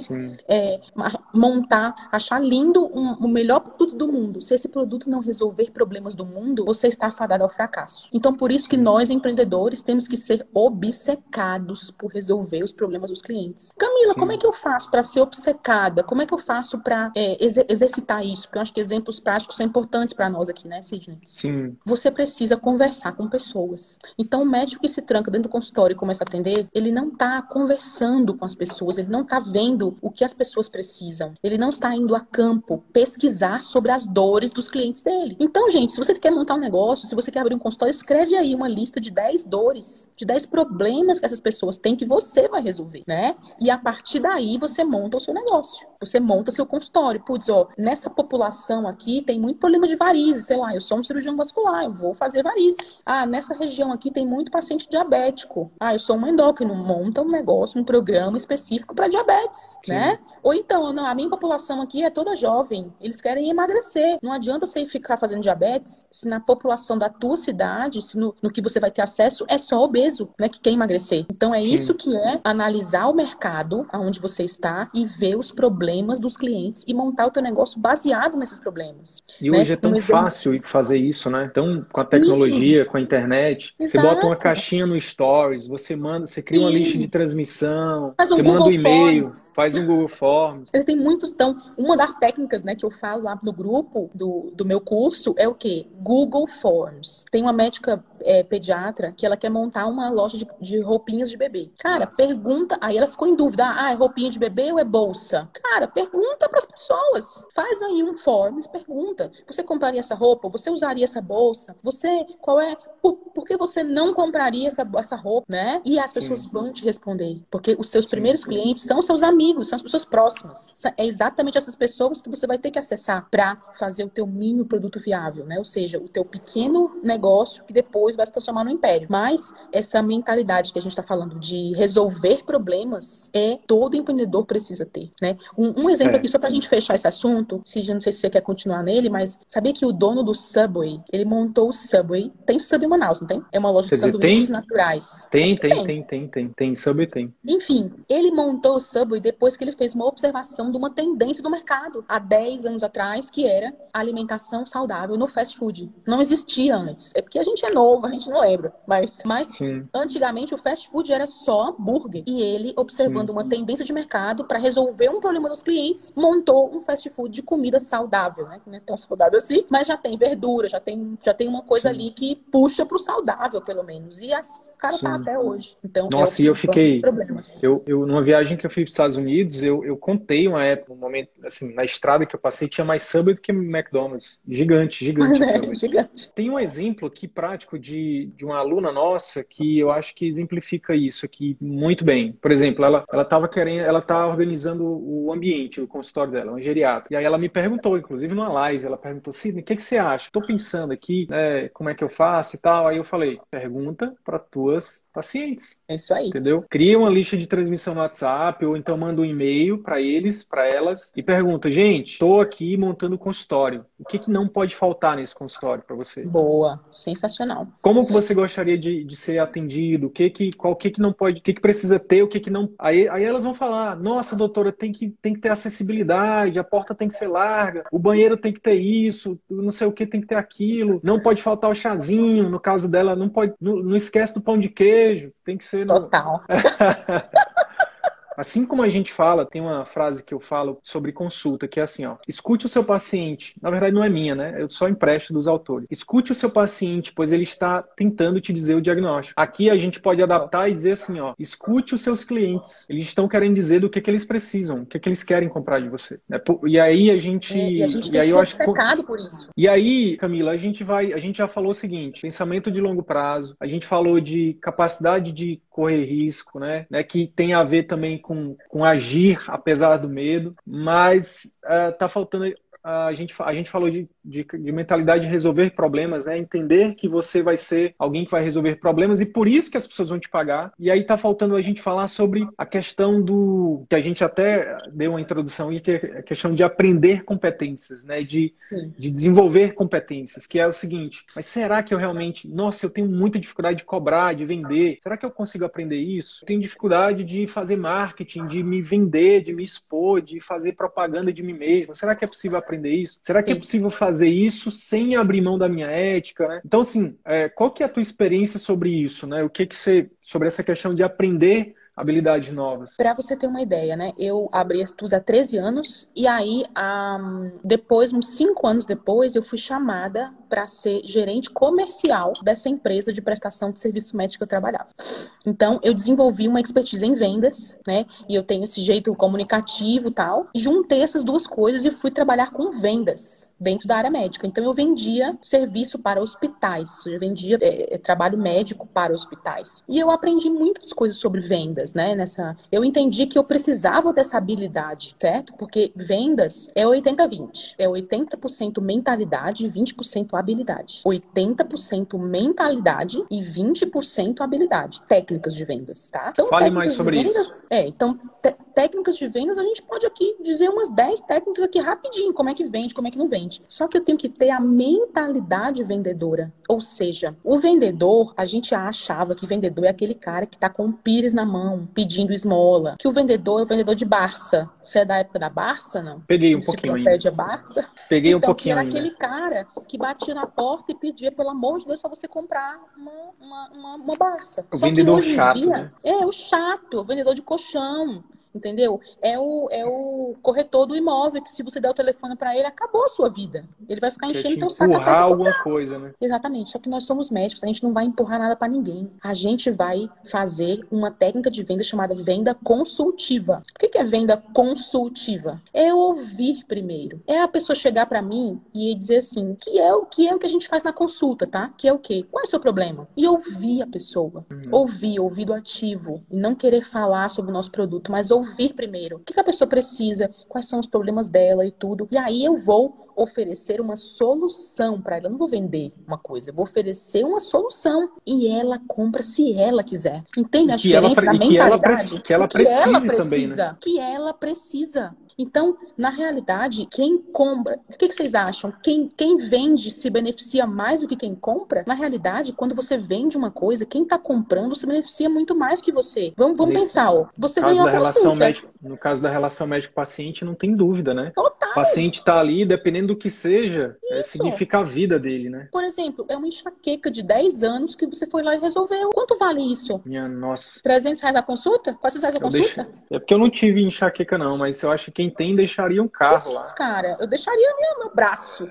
é, montar achar lindo um, o melhor produto do mundo. Se esse produto não resolver problemas do mundo, você está afadado ao fracasso. Então, por isso que nós, empreendedores, temos que ser obcecados por resolver os problemas dos clientes. Camila, Sim. como é que eu faço para ser obcecada? Como é que eu faço para é, exer exercitar isso? Porque eu acho que exemplos práticos são importantes para nós aqui, né, Sidney? Sim. Você precisa conversar com pessoas. Então, o médico que se tranca dentro do consultório e começa a atender, ele não está conversando com as pessoas, ele não está vendo o que as pessoas precisam. Ele não está indo a campo pesquisar sobre as dores dos clientes dele. Então, gente, se você quer montar um negócio, se você quer abrir um consultório, escreve aí uma lista de 10 dores, de 10 problemas que essas pessoas têm tem que você vai resolver, né? E a partir daí você monta o seu negócio. Você monta seu consultório. Putz, ó, nessa população aqui tem muito problema de varizes, sei lá, eu sou um cirurgião vascular, eu vou fazer varizes. Ah, nessa região aqui tem muito paciente diabético. Ah, eu sou um endócrino, monta um negócio, um programa específico para diabetes, Sim. né? Ou então, não, a minha população aqui é toda jovem, eles querem emagrecer. Não adianta você ficar fazendo diabetes se na população da tua cidade, se no, no que você vai ter acesso, é só obeso, né, que quer emagrecer. Então é Sim. isso que é analisar o mercado aonde você está e ver os problemas dos clientes e montar o teu negócio baseado nesses problemas. E né? hoje é tão um fácil fazer isso, né? Então, com a Sim. tecnologia, com a internet, Exato. você bota uma caixinha no Stories, você manda, você cria Sim. uma lista de transmissão, um você Google manda um e-mail, faz um Google Forms. Mas tem muitos, então, uma das técnicas, né, que eu falo lá no grupo do, do meu curso é o quê? Google Forms. Tem uma médica é, pediatra que ela quer montar uma loja de, de roupinhas de bebê. Cara, Nossa. pergunta, aí ela ficou em dúvida, ah, é roupinha de bebê ou é bolsa? Cara, Cara, pergunta para as pessoas. Faz aí um forms, pergunta. Você compraria essa roupa? Você usaria essa bolsa? Você, qual é por, por que você não compraria essa, essa roupa, né? E as pessoas sim. vão te responder. Porque os seus sim, primeiros sim. clientes são seus amigos, são as pessoas próximas. É exatamente essas pessoas que você vai ter que acessar para fazer o teu mínimo produto viável, né? Ou seja, o teu pequeno negócio que depois vai se transformar no império. Mas essa mentalidade que a gente está falando de resolver problemas é todo empreendedor precisa ter, né? Um, um exemplo é. aqui só para a gente fechar esse assunto, se não sei se você quer continuar nele, mas sabia que o dono do Subway, ele montou o Subway, tem Subway Manaus, não tem? É uma loja de sanduíches tem? naturais. Tem, tem, tem, tem, tem, tem, tem, Subway tem. Enfim, ele montou o Subway depois que ele fez uma observação de uma tendência do mercado há 10 anos atrás, que era alimentação saudável no fast food. Não existia antes. É porque a gente é novo, a gente não lembra. Mas, mas antigamente o fast food era só burger. E ele, observando Sim. uma tendência de mercado para resolver um problema dos clientes, montou um fast food de comida saudável, né? Não é tão saudável assim, mas já tem verdura, já tem, já tem uma coisa Sim. ali que puxa puxa para o saudável, pelo menos. E assim cara tá Sim. tá até hoje. Então, Nossa, e eu fiquei. Eu, eu, numa viagem que eu fui para os Estados Unidos, eu, eu contei uma época, um momento, assim, na estrada que eu passei, tinha mais Subway do que McDonald's. Gigante, gigante. É, gigante. Tem um exemplo aqui prático de, de uma aluna nossa que eu acho que exemplifica isso aqui muito bem. Por exemplo, ela ela estava querendo, ela tá organizando o ambiente, o consultório dela, uma geriatra. E aí ela me perguntou, inclusive numa live, ela perguntou, Sidney, o que, que você acha? Estou pensando aqui, né, como é que eu faço e tal. Aí eu falei, pergunta para tua pacientes. É isso aí. Entendeu? Cria uma lista de transmissão no WhatsApp ou então manda um e-mail para eles, para elas e pergunta: gente, estou aqui montando o consultório. O que, que não pode faltar nesse consultório para você? Boa, sensacional. Como que você gostaria de, de ser atendido? O que que, qual que que não pode, o que que precisa ter, o que que não. Aí, aí elas vão falar: nossa, doutora, tem que, tem que ter acessibilidade, a porta tem que ser larga, o banheiro tem que ter isso, não sei o que tem que ter aquilo, não pode faltar o chazinho. No caso dela, não pode, não, não esquece do pão de queijo, tem que ser. No... Total. Assim como a gente fala, tem uma frase que eu falo sobre consulta, que é assim, ó, escute o seu paciente. Na verdade não é minha, né? Eu só empresto dos autores. Escute o seu paciente, pois ele está tentando te dizer o diagnóstico. Aqui a gente pode adaptar e dizer assim, ó, escute os seus clientes. Eles estão querendo dizer do que, que eles precisam, o que, que eles querem comprar de você. Né? E aí a gente, é, e a gente tem e aí eu acho por isso. E aí, Camila, a gente vai, a gente já falou o seguinte, pensamento de longo prazo. A gente falou de capacidade de correr risco, né? né? Que tem a ver também com, com agir apesar do medo, mas uh, tá faltando a gente, a gente falou de, de, de, mentalidade de resolver problemas, né? Entender que você vai ser alguém que vai resolver problemas e por isso que as pessoas vão te pagar. E aí tá faltando a gente falar sobre a questão do que a gente até deu uma introdução aí, que é a questão de aprender competências, né? De, de desenvolver competências, que é o seguinte, mas será que eu realmente, nossa, eu tenho muita dificuldade de cobrar, de vender. Será que eu consigo aprender isso? Eu tenho dificuldade de fazer marketing, de me vender, de me expor, de fazer propaganda de mim mesmo. Será que é possível aprender aprender isso? Será que é Sim. é possível fazer isso sem abrir mão da minha ética? Né? Então, assim, é, qual que é a tua experiência sobre isso? Né? O que que você, sobre essa questão de aprender habilidades novas? Para você ter uma ideia, né? Eu abri a Estus há 13 anos e aí, um, depois, uns 5 anos depois, eu fui chamada para ser gerente comercial dessa empresa de prestação de serviço médico que eu trabalhava. Então, eu desenvolvi uma expertise em vendas, né? E eu tenho esse jeito comunicativo tal. Juntei essas duas coisas e fui trabalhar com vendas dentro da área médica. Então, eu vendia serviço para hospitais, eu vendia é trabalho médico para hospitais. E eu aprendi muitas coisas sobre vendas, né? Nessa, eu entendi que eu precisava dessa habilidade, certo? Porque vendas é 80-20. É 80% mentalidade e 20% habilidade. 80% mentalidade e 20% habilidade. Técnicas de vendas, tá? Então, Fale mais sobre vendas, isso. É, então, técnicas de vendas, a gente pode aqui dizer umas 10 técnicas aqui rapidinho, como é que vende, como é que não vende. Só que eu tenho que ter a mentalidade vendedora. Ou seja, o vendedor, a gente achava que vendedor é aquele cara que tá com um pires na mão, pedindo esmola. Que o vendedor é o vendedor de Barça. Você é da época da Barça, não? Peguei um pouquinho ainda. Barça. Peguei então, um pouquinho era ainda. aquele cara que batia na porta e pedia, pelo amor de Deus, só você comprar uma, uma, uma, uma Barça. O Só vendedor chato, dia, né? É, o chato, o vendedor de colchão entendeu? É o, é o corretor do imóvel que se você der o telefone para ele, acabou a sua vida. Ele vai ficar enchendo teu saco até alguma coisa, né? Exatamente. Só que nós somos médicos, a gente não vai empurrar nada para ninguém. A gente vai fazer uma técnica de venda chamada venda consultiva. O que é venda consultiva? É ouvir primeiro. É a pessoa chegar para mim e dizer assim, que é o que é o que a gente faz na consulta, tá? Que é o quê? Qual é o seu problema? E ouvir a pessoa. Uhum. Ouvir, ouvido ativo e não querer falar sobre o nosso produto, mas ouvir ouvir primeiro. O que, a pessoa precisa, quais são os problemas dela e tudo. E aí eu vou oferecer uma solução para ela. Eu não vou vender uma coisa, eu vou oferecer uma solução. E ela compra se ela quiser. Entende a que diferença ela, da mentalidade? Que ela, que ela precisa, que ela precisa também, né? Que ela precisa. Então, na realidade, quem compra, o que, que, vocês acham? Quem, quem vende se beneficia mais do que quem compra? Na realidade, quando você vende uma coisa, quem está comprando se beneficia muito mais que você. Vamos, vamos Nesse, pensar, ó. Você ganhou a relação médico, No caso da relação médico-paciente, não tem dúvida, né? Total. O paciente está ali, dependendo do que seja, é, significa a vida dele, né? Por exemplo, é uma enxaqueca de 10 anos que você foi lá e resolveu. Quanto vale isso? Minha nossa. 300 reais a consulta? Quantos reais a consulta? Deixo... É porque eu não tive enxaqueca, não, mas eu acho que quem tem deixaria um carro lá. Cara, eu deixaria meu, meu braço.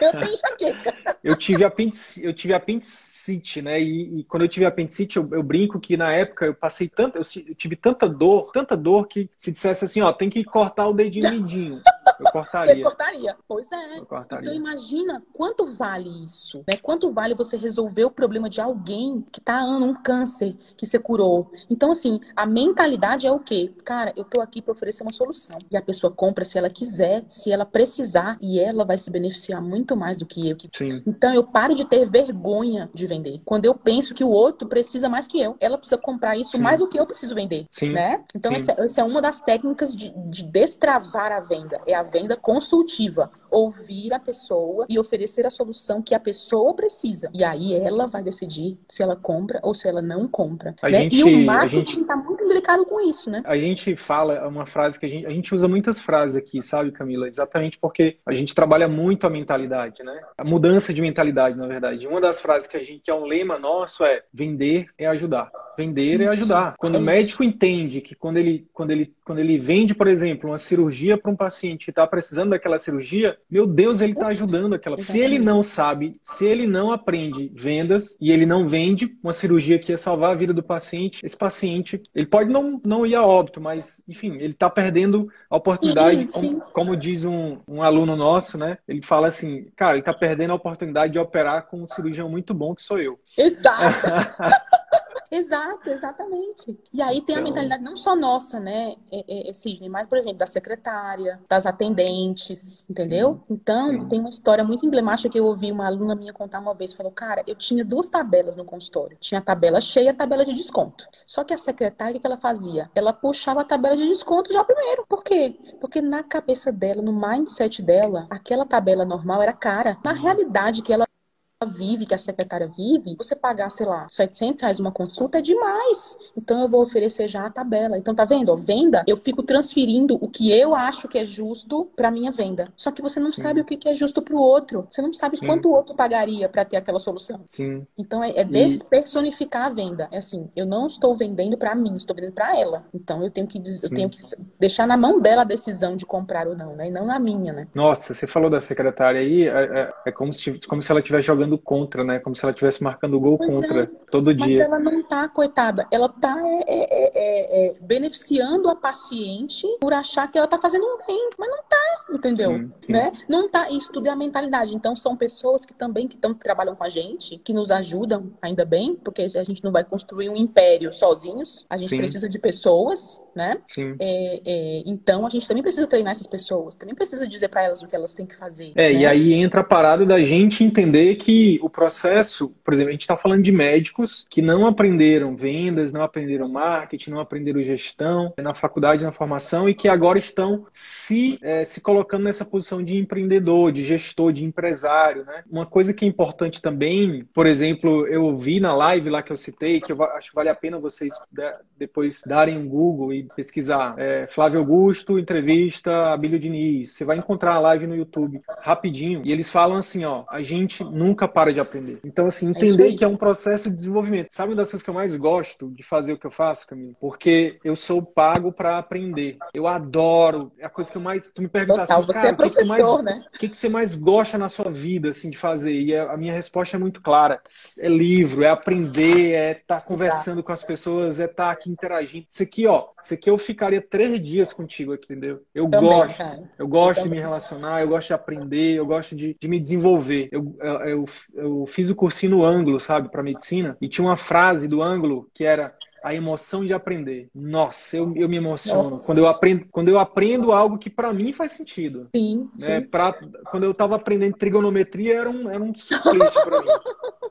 Eu tenho enxaqueca. eu tive apendicite, eu tive apendicite, né? E, e, quando eu tive apendicite, eu, eu, brinco que na época eu passei tanto, eu, eu, tive tanta dor, tanta dor que se dissesse assim, ó, tem que cortar o dedinho mindinho. Eu cortaria. Você cortaria. Pois é. Então imagina quanto vale isso, né? Quanto vale você resolver o problema de alguém que tá ano um câncer que você curou. Então assim, a mentalidade é o quê? Cara, eu tô aqui para oferecer uma solução. E a pessoa compra se ela quiser, se ela precisar e ela vai se beneficiar muito mais do que eu. Sim. Então eu paro de ter vergonha de vender. Quando eu penso que o outro precisa mais que eu, ela precisa comprar isso Sim. mais do que eu preciso vender, Sim. né? Então essa, essa, é uma das técnicas de, de destravar a venda. É a venda consultiva ouvir a pessoa e oferecer a solução que a pessoa precisa. E aí ela vai decidir se ela compra ou se ela não compra. Né? Gente, e o marketing está muito delicado com isso, né? A gente fala uma frase que a gente, a gente usa muitas frases aqui, sabe, Camila? Exatamente porque a gente trabalha muito a mentalidade, né? A mudança de mentalidade, na verdade. Uma das frases que a gente que é um lema nosso é vender é ajudar. Vender isso, é ajudar. Quando é o médico isso. entende que quando ele, quando, ele, quando ele vende, por exemplo, uma cirurgia para um paciente que está precisando daquela cirurgia, meu Deus, ele está ajudando aquela. Se ele não sabe, se ele não aprende vendas e ele não vende uma cirurgia que ia salvar a vida do paciente, esse paciente, ele pode não, não ir a óbito, mas, enfim, ele está perdendo a oportunidade. Sim, sim. Como, como, diz um, um aluno nosso, né? Ele fala assim, cara, ele está perdendo a oportunidade de operar com um cirurgião muito bom que sou eu. Exato. Exato, exatamente. E aí tem então... a mentalidade não só nossa, né, é, é, é, Sidney, mas, por exemplo, da secretária, das atendentes, entendeu? Então, Sim. tem uma história muito emblemática que eu ouvi uma aluna minha contar uma vez. Falou, cara, eu tinha duas tabelas no consultório. Tinha a tabela cheia e a tabela de desconto. Só que a secretária, o que ela fazia? Ela puxava a tabela de desconto já primeiro. Por quê? Porque na cabeça dela, no mindset dela, aquela tabela normal era cara. Na realidade, que ela vive, que a secretária vive, você pagar, sei lá, 700 reais uma consulta é demais. Então eu vou oferecer já a tabela. Então tá vendo? Ó, venda, eu fico transferindo o que eu acho que é justo para minha venda. Só que você não Sim. sabe o que é justo para o outro. Você não sabe Sim. quanto o outro pagaria para ter aquela solução. Sim. Então é, é despersonificar a venda. É assim, eu não estou vendendo para mim, estou vendendo para ela. Então eu tenho que eu tenho que deixar na mão dela a decisão de comprar ou não, né? E não na minha, né? Nossa, você falou da secretária aí, é, é, é como, se, como se ela estivesse jogando contra, né? Como se ela estivesse marcando gol pois contra é. todo dia. Mas ela não tá, coitada. Ela tá é, é, é, beneficiando a paciente por achar que ela tá fazendo um bem, mas não tá, entendeu? Sim, sim. Né? Não tá. Isso tudo é a mentalidade. Então são pessoas que também que, tão, que trabalham com a gente, que nos ajudam, ainda bem, porque a gente não vai construir um império sozinhos. A gente sim. precisa de pessoas, né? Sim. então a gente também precisa treinar essas pessoas, também precisa dizer para elas o que elas têm que fazer. É, né? e aí entra a parada da gente entender que o processo, por exemplo, a gente está falando de médicos que não aprenderam vendas, não aprenderam marketing, não aprenderam gestão na faculdade, na formação e que agora estão se, é, se colocando nessa posição de empreendedor, de gestor, de empresário. Né? Uma coisa que é importante também, por exemplo, eu vi na live lá que eu citei, que eu acho que vale a pena vocês depois darem um Google e pesquisar. É, Flávio Augusto, entrevista Abílio Diniz. Você vai encontrar a live no YouTube rapidinho e eles falam assim, ó, a gente nunca para de aprender. Então, assim, é entender é que é um processo de desenvolvimento. Sabe uma das coisas que eu mais gosto de fazer o que eu faço, Camila? Porque eu sou pago para aprender. Eu adoro. É a coisa que eu mais. Tu me pergunta assim, você é professor, que mais, né? O que, que você mais gosta na sua vida, assim, de fazer? E a minha resposta é muito clara. É livro, é aprender, é estar tá conversando com as pessoas, é estar tá aqui interagindo. Isso aqui, ó, isso aqui eu ficaria três dias contigo aqui, entendeu? Eu Também, gosto. Cara. Eu gosto eu de me relacionar, eu gosto de aprender, eu gosto de, de me desenvolver. Eu, eu, eu, eu fiz o cursinho no ângulo, sabe, para medicina, e tinha uma frase do ângulo que era a emoção de aprender. Nossa, eu, eu me emociono Nossa. quando eu aprendo quando eu aprendo algo que para mim faz sentido. Sim. Né? Pra, quando eu estava aprendendo trigonometria era um, era um suplício para mim.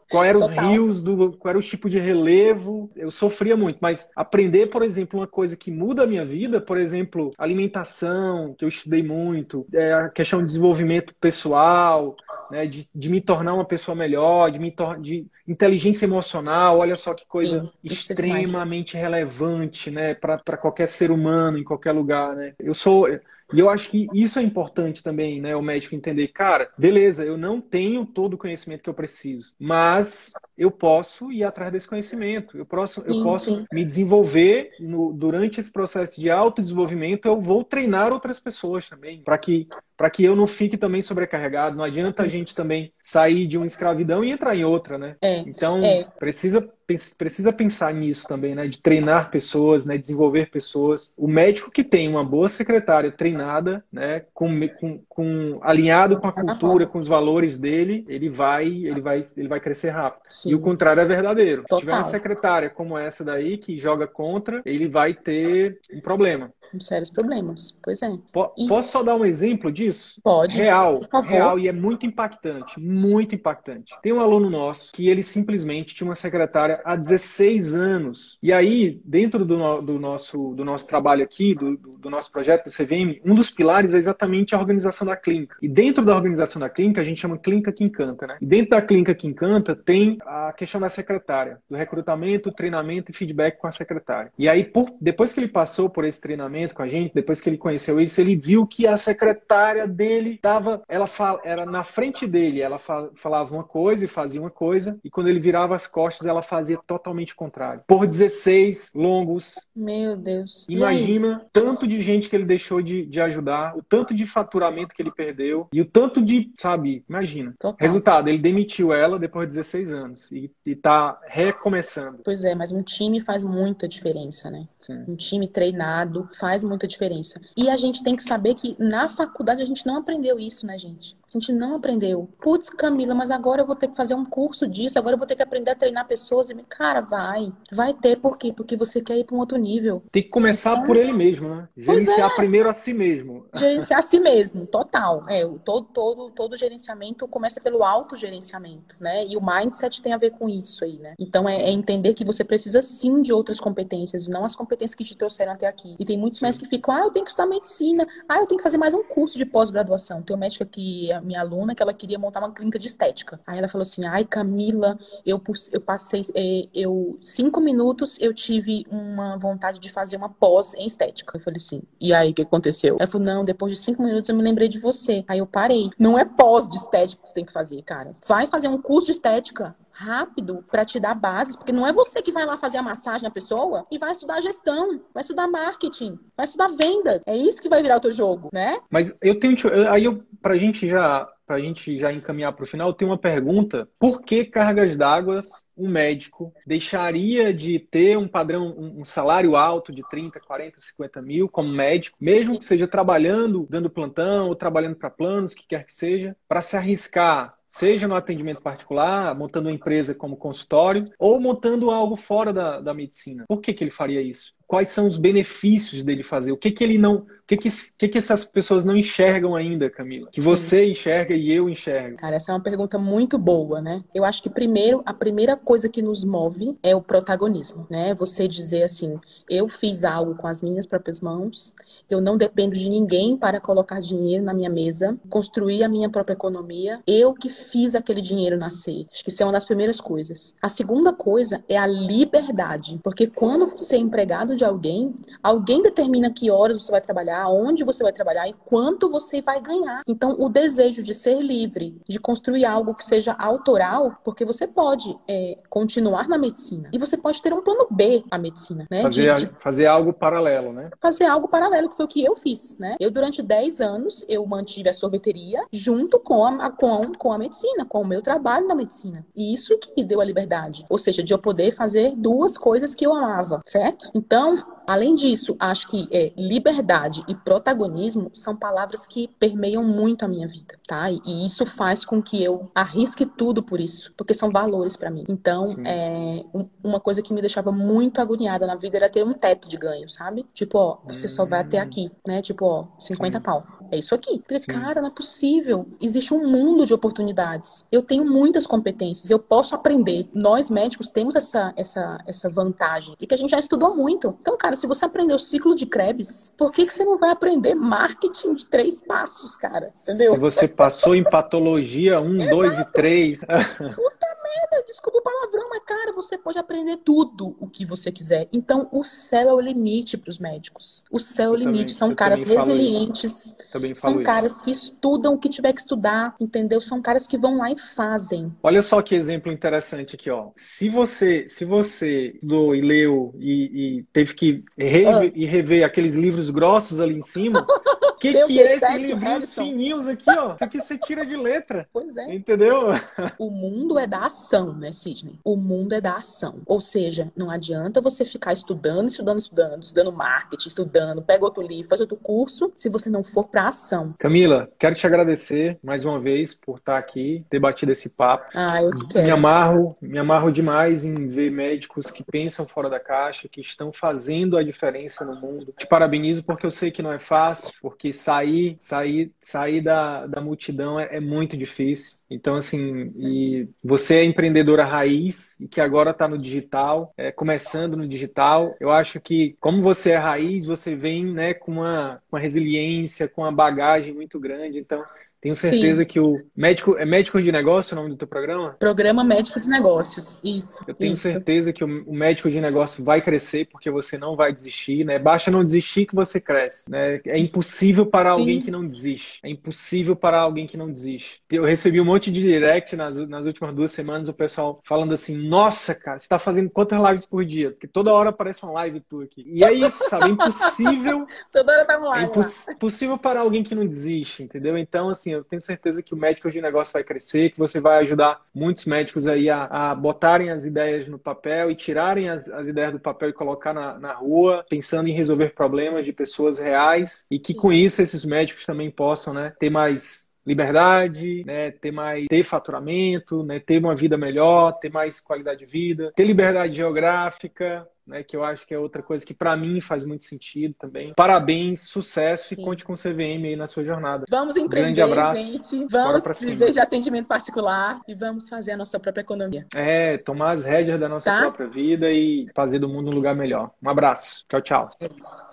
Qual eram os rios, do, qual era o tipo de relevo. Eu sofria muito, mas aprender, por exemplo, uma coisa que muda a minha vida, por exemplo, alimentação, que eu estudei muito, é a questão de desenvolvimento pessoal, né, de, de me tornar uma pessoa melhor, de me de inteligência emocional, olha só que coisa Sim, extremamente relevante, né, para qualquer ser humano em qualquer lugar, né? Eu sou e eu acho que isso é importante também, né? O médico entender, cara, beleza, eu não tenho todo o conhecimento que eu preciso, mas eu posso ir atrás desse conhecimento. Eu posso, eu posso me desenvolver no, durante esse processo de autodesenvolvimento. Eu vou treinar outras pessoas também, para que para que eu não fique também sobrecarregado. Não adianta Sim. a gente também sair de uma escravidão e entrar em outra, né? É, então, é. precisa precisa pensar nisso também, né? De treinar pessoas, né? Desenvolver pessoas. O médico que tem uma boa secretária treinada, né? Com, com, com alinhado com a cultura, com os valores dele, ele vai, ele vai, ele vai crescer rápido. Sim. E o contrário é verdadeiro. Total. Se tiver uma secretária como essa daí que joga contra, ele vai ter um problema com sérios problemas. Pois é. e... Posso só dar um exemplo disso? Pode. Real. Real e é muito impactante. Muito impactante. Tem um aluno nosso que ele simplesmente tinha uma secretária há 16 anos. E aí, dentro do, do nosso, do nosso trabalho aqui, do, do, nosso projeto do CVM, um dos pilares é exatamente a organização da clínica. E dentro da organização da clínica, a gente chama clínica que encanta, né? E dentro da clínica que encanta, tem a questão da secretária, do recrutamento, treinamento e feedback com a secretária. E aí, por, depois que ele passou por esse treinamento, com a gente, depois que ele conheceu isso, ele viu que a secretária dele estava, ela fala, era na frente dele, ela falava uma coisa e fazia uma coisa, e quando ele virava as costas, ela fazia totalmente o contrário. Por 16 longos. Meu Deus. Imagina tanto de gente que ele deixou de, de ajudar, o tanto de faturamento que ele perdeu e o tanto de, sabe, imagina. Total. Resultado, ele demitiu ela depois de 16 anos e, e tá recomeçando. Pois é, mas um time faz muita diferença, né? Sim. Um time treinado faz faz muita diferença. E a gente tem que saber que na faculdade a gente não aprendeu isso, né, gente? A gente não aprendeu. Putz, Camila, mas agora eu vou ter que fazer um curso disso, agora eu vou ter que aprender a treinar pessoas. E, cara, vai. Vai ter, por quê? Porque você quer ir para um outro nível. Tem que começar então, por ele mesmo, né? Gerenciar é. primeiro a si mesmo. Gerenciar a si mesmo, total. É, todo, todo, todo gerenciamento começa pelo autogerenciamento, né? E o mindset tem a ver com isso aí, né? Então é, é entender que você precisa sim de outras competências, não as competências que te trouxeram até aqui. E tem muitos médicos que ficam, ah, eu tenho que estudar medicina, ah, eu tenho que fazer mais um curso de pós-graduação. Tem um médico aqui minha, aluna que ela queria montar uma clínica de estética. Aí ela falou assim: ai, Camila, eu, eu passei, é, eu, cinco minutos eu tive uma vontade de fazer uma pós em estética. Eu falei assim: e aí, o que aconteceu? Ela falou: não, depois de cinco minutos eu me lembrei de você. Aí eu parei. Não é pós de estética que você tem que fazer, cara. Vai fazer um curso de estética rápido para te dar bases, porque não é você que vai lá fazer a massagem na pessoa e vai estudar gestão, vai estudar marketing, vai estudar vendas. É isso que vai virar o teu jogo, né? Mas eu tenho aí eu pra gente já para a gente já encaminhar para o final, eu tenho uma pergunta. Por que cargas d'água um médico deixaria de ter um padrão, um salário alto de 30, 40, 50 mil como médico, mesmo que seja trabalhando, dando plantão ou trabalhando para planos, que quer que seja, para se arriscar seja no atendimento particular, montando uma empresa como consultório, ou montando algo fora da, da medicina. Por que, que ele faria isso? quais são os benefícios dele fazer? O que que ele não, o que que, que que essas pessoas não enxergam ainda, Camila? Que você Sim. enxerga e eu enxergo? Cara, essa é uma pergunta muito boa, né? Eu acho que primeiro, a primeira coisa que nos move é o protagonismo, né? Você dizer assim, eu fiz algo com as minhas próprias mãos, eu não dependo de ninguém para colocar dinheiro na minha mesa, construir a minha própria economia, eu que fiz aquele dinheiro nascer. Acho que isso é uma das primeiras coisas. A segunda coisa é a liberdade, porque quando você é empregado de alguém, alguém determina que horas você vai trabalhar, onde você vai trabalhar e quanto você vai ganhar. Então, o desejo de ser livre, de construir algo que seja autoral, porque você pode é, continuar na medicina e você pode ter um plano B à medicina, né? Fazer, de, de... fazer algo paralelo, né? Fazer algo paralelo, que foi o que eu fiz, né? Eu, durante 10 anos, eu mantive a sorveteria junto com a, com, com a medicina, com o meu trabalho na medicina. E isso que me deu a liberdade. Ou seja, de eu poder fazer duas coisas que eu amava, certo? Então, além disso, acho que é, liberdade e protagonismo são palavras que permeiam muito a minha vida, tá? E, e isso faz com que eu arrisque tudo por isso, porque são valores para mim. Então, é, um, uma coisa que me deixava muito agoniada na vida era ter um teto de ganho, sabe? Tipo, ó, você só vai até hum. aqui, né? Tipo, ó, 50 Sim. pau. É isso aqui. Falei, cara, não é possível. Existe um mundo de oportunidades. Eu tenho muitas competências, eu posso aprender. Nós médicos temos essa, essa, essa vantagem e que a gente já estudou muito. Então, cara, se você aprendeu o ciclo de Krebs, por que, que você não vai aprender marketing de três passos, cara? Entendeu? Se você passou em patologia um, dois e três. Puta merda, desculpa o palavrão, mas, cara, você pode aprender tudo o que você quiser. Então, o céu é o limite para os médicos. O céu é o limite. Também, São caras resilientes. São caras isso. que estudam o que tiver que estudar, entendeu? São caras que vão lá e fazem. Olha só que exemplo interessante aqui, ó. Se você, se você estudou e leu e, e teve que rever, ah. e rever aqueles livros grossos ali em cima, que, que é esses livrinhos fininhos aqui, ó? O que você tira de letra? Pois é. Entendeu? O mundo é da ação, né, Sidney? O mundo é da ação. Ou seja, não adianta você ficar estudando, estudando, estudando, estudando marketing, estudando, pega outro livro, faz outro curso, se você não for pra ação. Camila, quero te agradecer mais uma vez por estar aqui, ter batido esse papo. Ah, eu que quero. Me amarro, me amarro demais em ver médicos que pensam fora da caixa, que estão fazendo a diferença no mundo. Te parabenizo porque eu sei que não é fácil, porque sair, sair, sair da, da multidão é, é muito difícil. Então, assim, e você é empreendedora raiz e que agora está no digital, é, começando no digital. Eu acho que, como você é raiz, você vem né, com uma, uma resiliência, com uma bagagem muito grande. Então, tenho certeza Sim. que o médico é médico de negócio o nome do teu programa? Programa Médico de Negócios, isso. Eu tenho isso. certeza que o médico de negócio vai crescer porque você não vai desistir, né? Basta não desistir que você cresce, né? É impossível para alguém Sim. que não desiste. É impossível para alguém que não desiste. Eu recebi um monte de direct nas, nas últimas duas semanas o pessoal falando assim: "Nossa, cara, você está fazendo quantas lives por dia? Porque toda hora aparece uma live tua aqui". E é isso, sabe? É impossível. toda hora tá uma live. É impossível para alguém que não desiste, entendeu? Então assim assim, eu tenho certeza que o médico de negócio vai crescer, que você vai ajudar muitos médicos aí a, a botarem as ideias no papel e tirarem as, as ideias do papel e colocar na, na rua, pensando em resolver problemas de pessoas reais e que com isso esses médicos também possam né, ter mais liberdade, né, ter mais ter faturamento, né, ter uma vida melhor, ter mais qualidade de vida, ter liberdade geográfica, né, que eu acho que é outra coisa que para mim faz muito sentido também. Parabéns, sucesso Sim. e conte com o CVM aí na sua jornada. Vamos empreender, Grande abraço. gente. Vamos viver de atendimento particular e vamos fazer a nossa própria economia. É, tomar as rédeas da nossa tá? própria vida e fazer do mundo um lugar melhor. Um abraço. Tchau, tchau.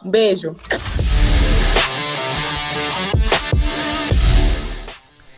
Um beijo.